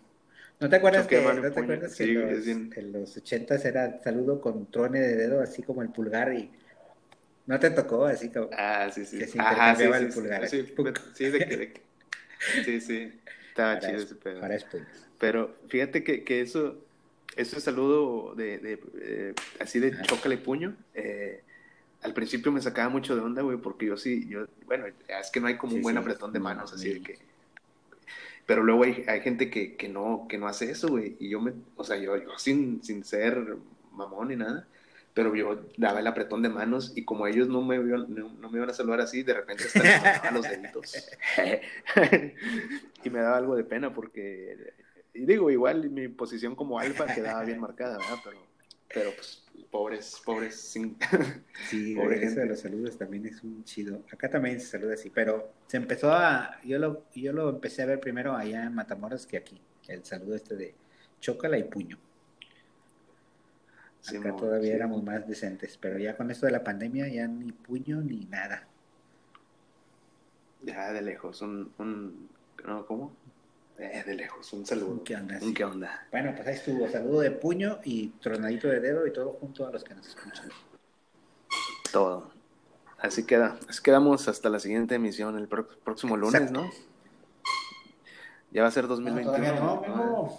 ¿No te acuerdas de que, ¿no te acuerdas que sí, los, bien- en los 80 era saludo con truene de dedo, así como el pulgar y no te tocó, así como Ah, sí, sí. Que se Ajá, sí, el pulgar. Sí, sí, de que, de que- sí, sí. Estaba para, chido es- ese pedo. para es puño. Pero fíjate que, que eso, ese saludo de, de, eh, así de Ajá. chócale puño, eh, al principio me sacaba mucho de onda, güey, porque yo sí, yo, bueno, es que no hay como un buen apretón de no, manos, así de que... Pero luego hay, hay gente que, que, no, que no hace eso, güey, y yo me, o sea, yo, yo sin, sin ser mamón ni nada, pero yo daba el apretón de manos y como ellos no me, iban- no, me iban a saludar así, de repente hasta los deditos. y me daba algo de pena porque, y digo, igual mi posición como alfa quedaba bien marcada, ¿verdad? Pero, pero pues, pobres, pobres, sin... Sí, Pobre gente. de los saludos también es un chido. Acá también se saluda así, pero se empezó a, yo lo, yo lo empecé a ver primero allá en Matamoros que aquí, el saludo este de chócala y puño. Acá todavía sí. éramos más decentes, pero ya con esto de la pandemia ya ni puño ni nada. Ya de lejos, un, un no, ¿cómo? Eh, de lejos, un saludo. Qué onda, sí. qué onda. Bueno, pues ahí estuvo, saludo de puño y tronadito de dedo y todo junto a los que nos escuchan. Todo. Así queda. Así quedamos hasta la siguiente emisión el próximo lunes, Exacto. ¿no? Ya va a ser No, 2021. todavía no, ¿no?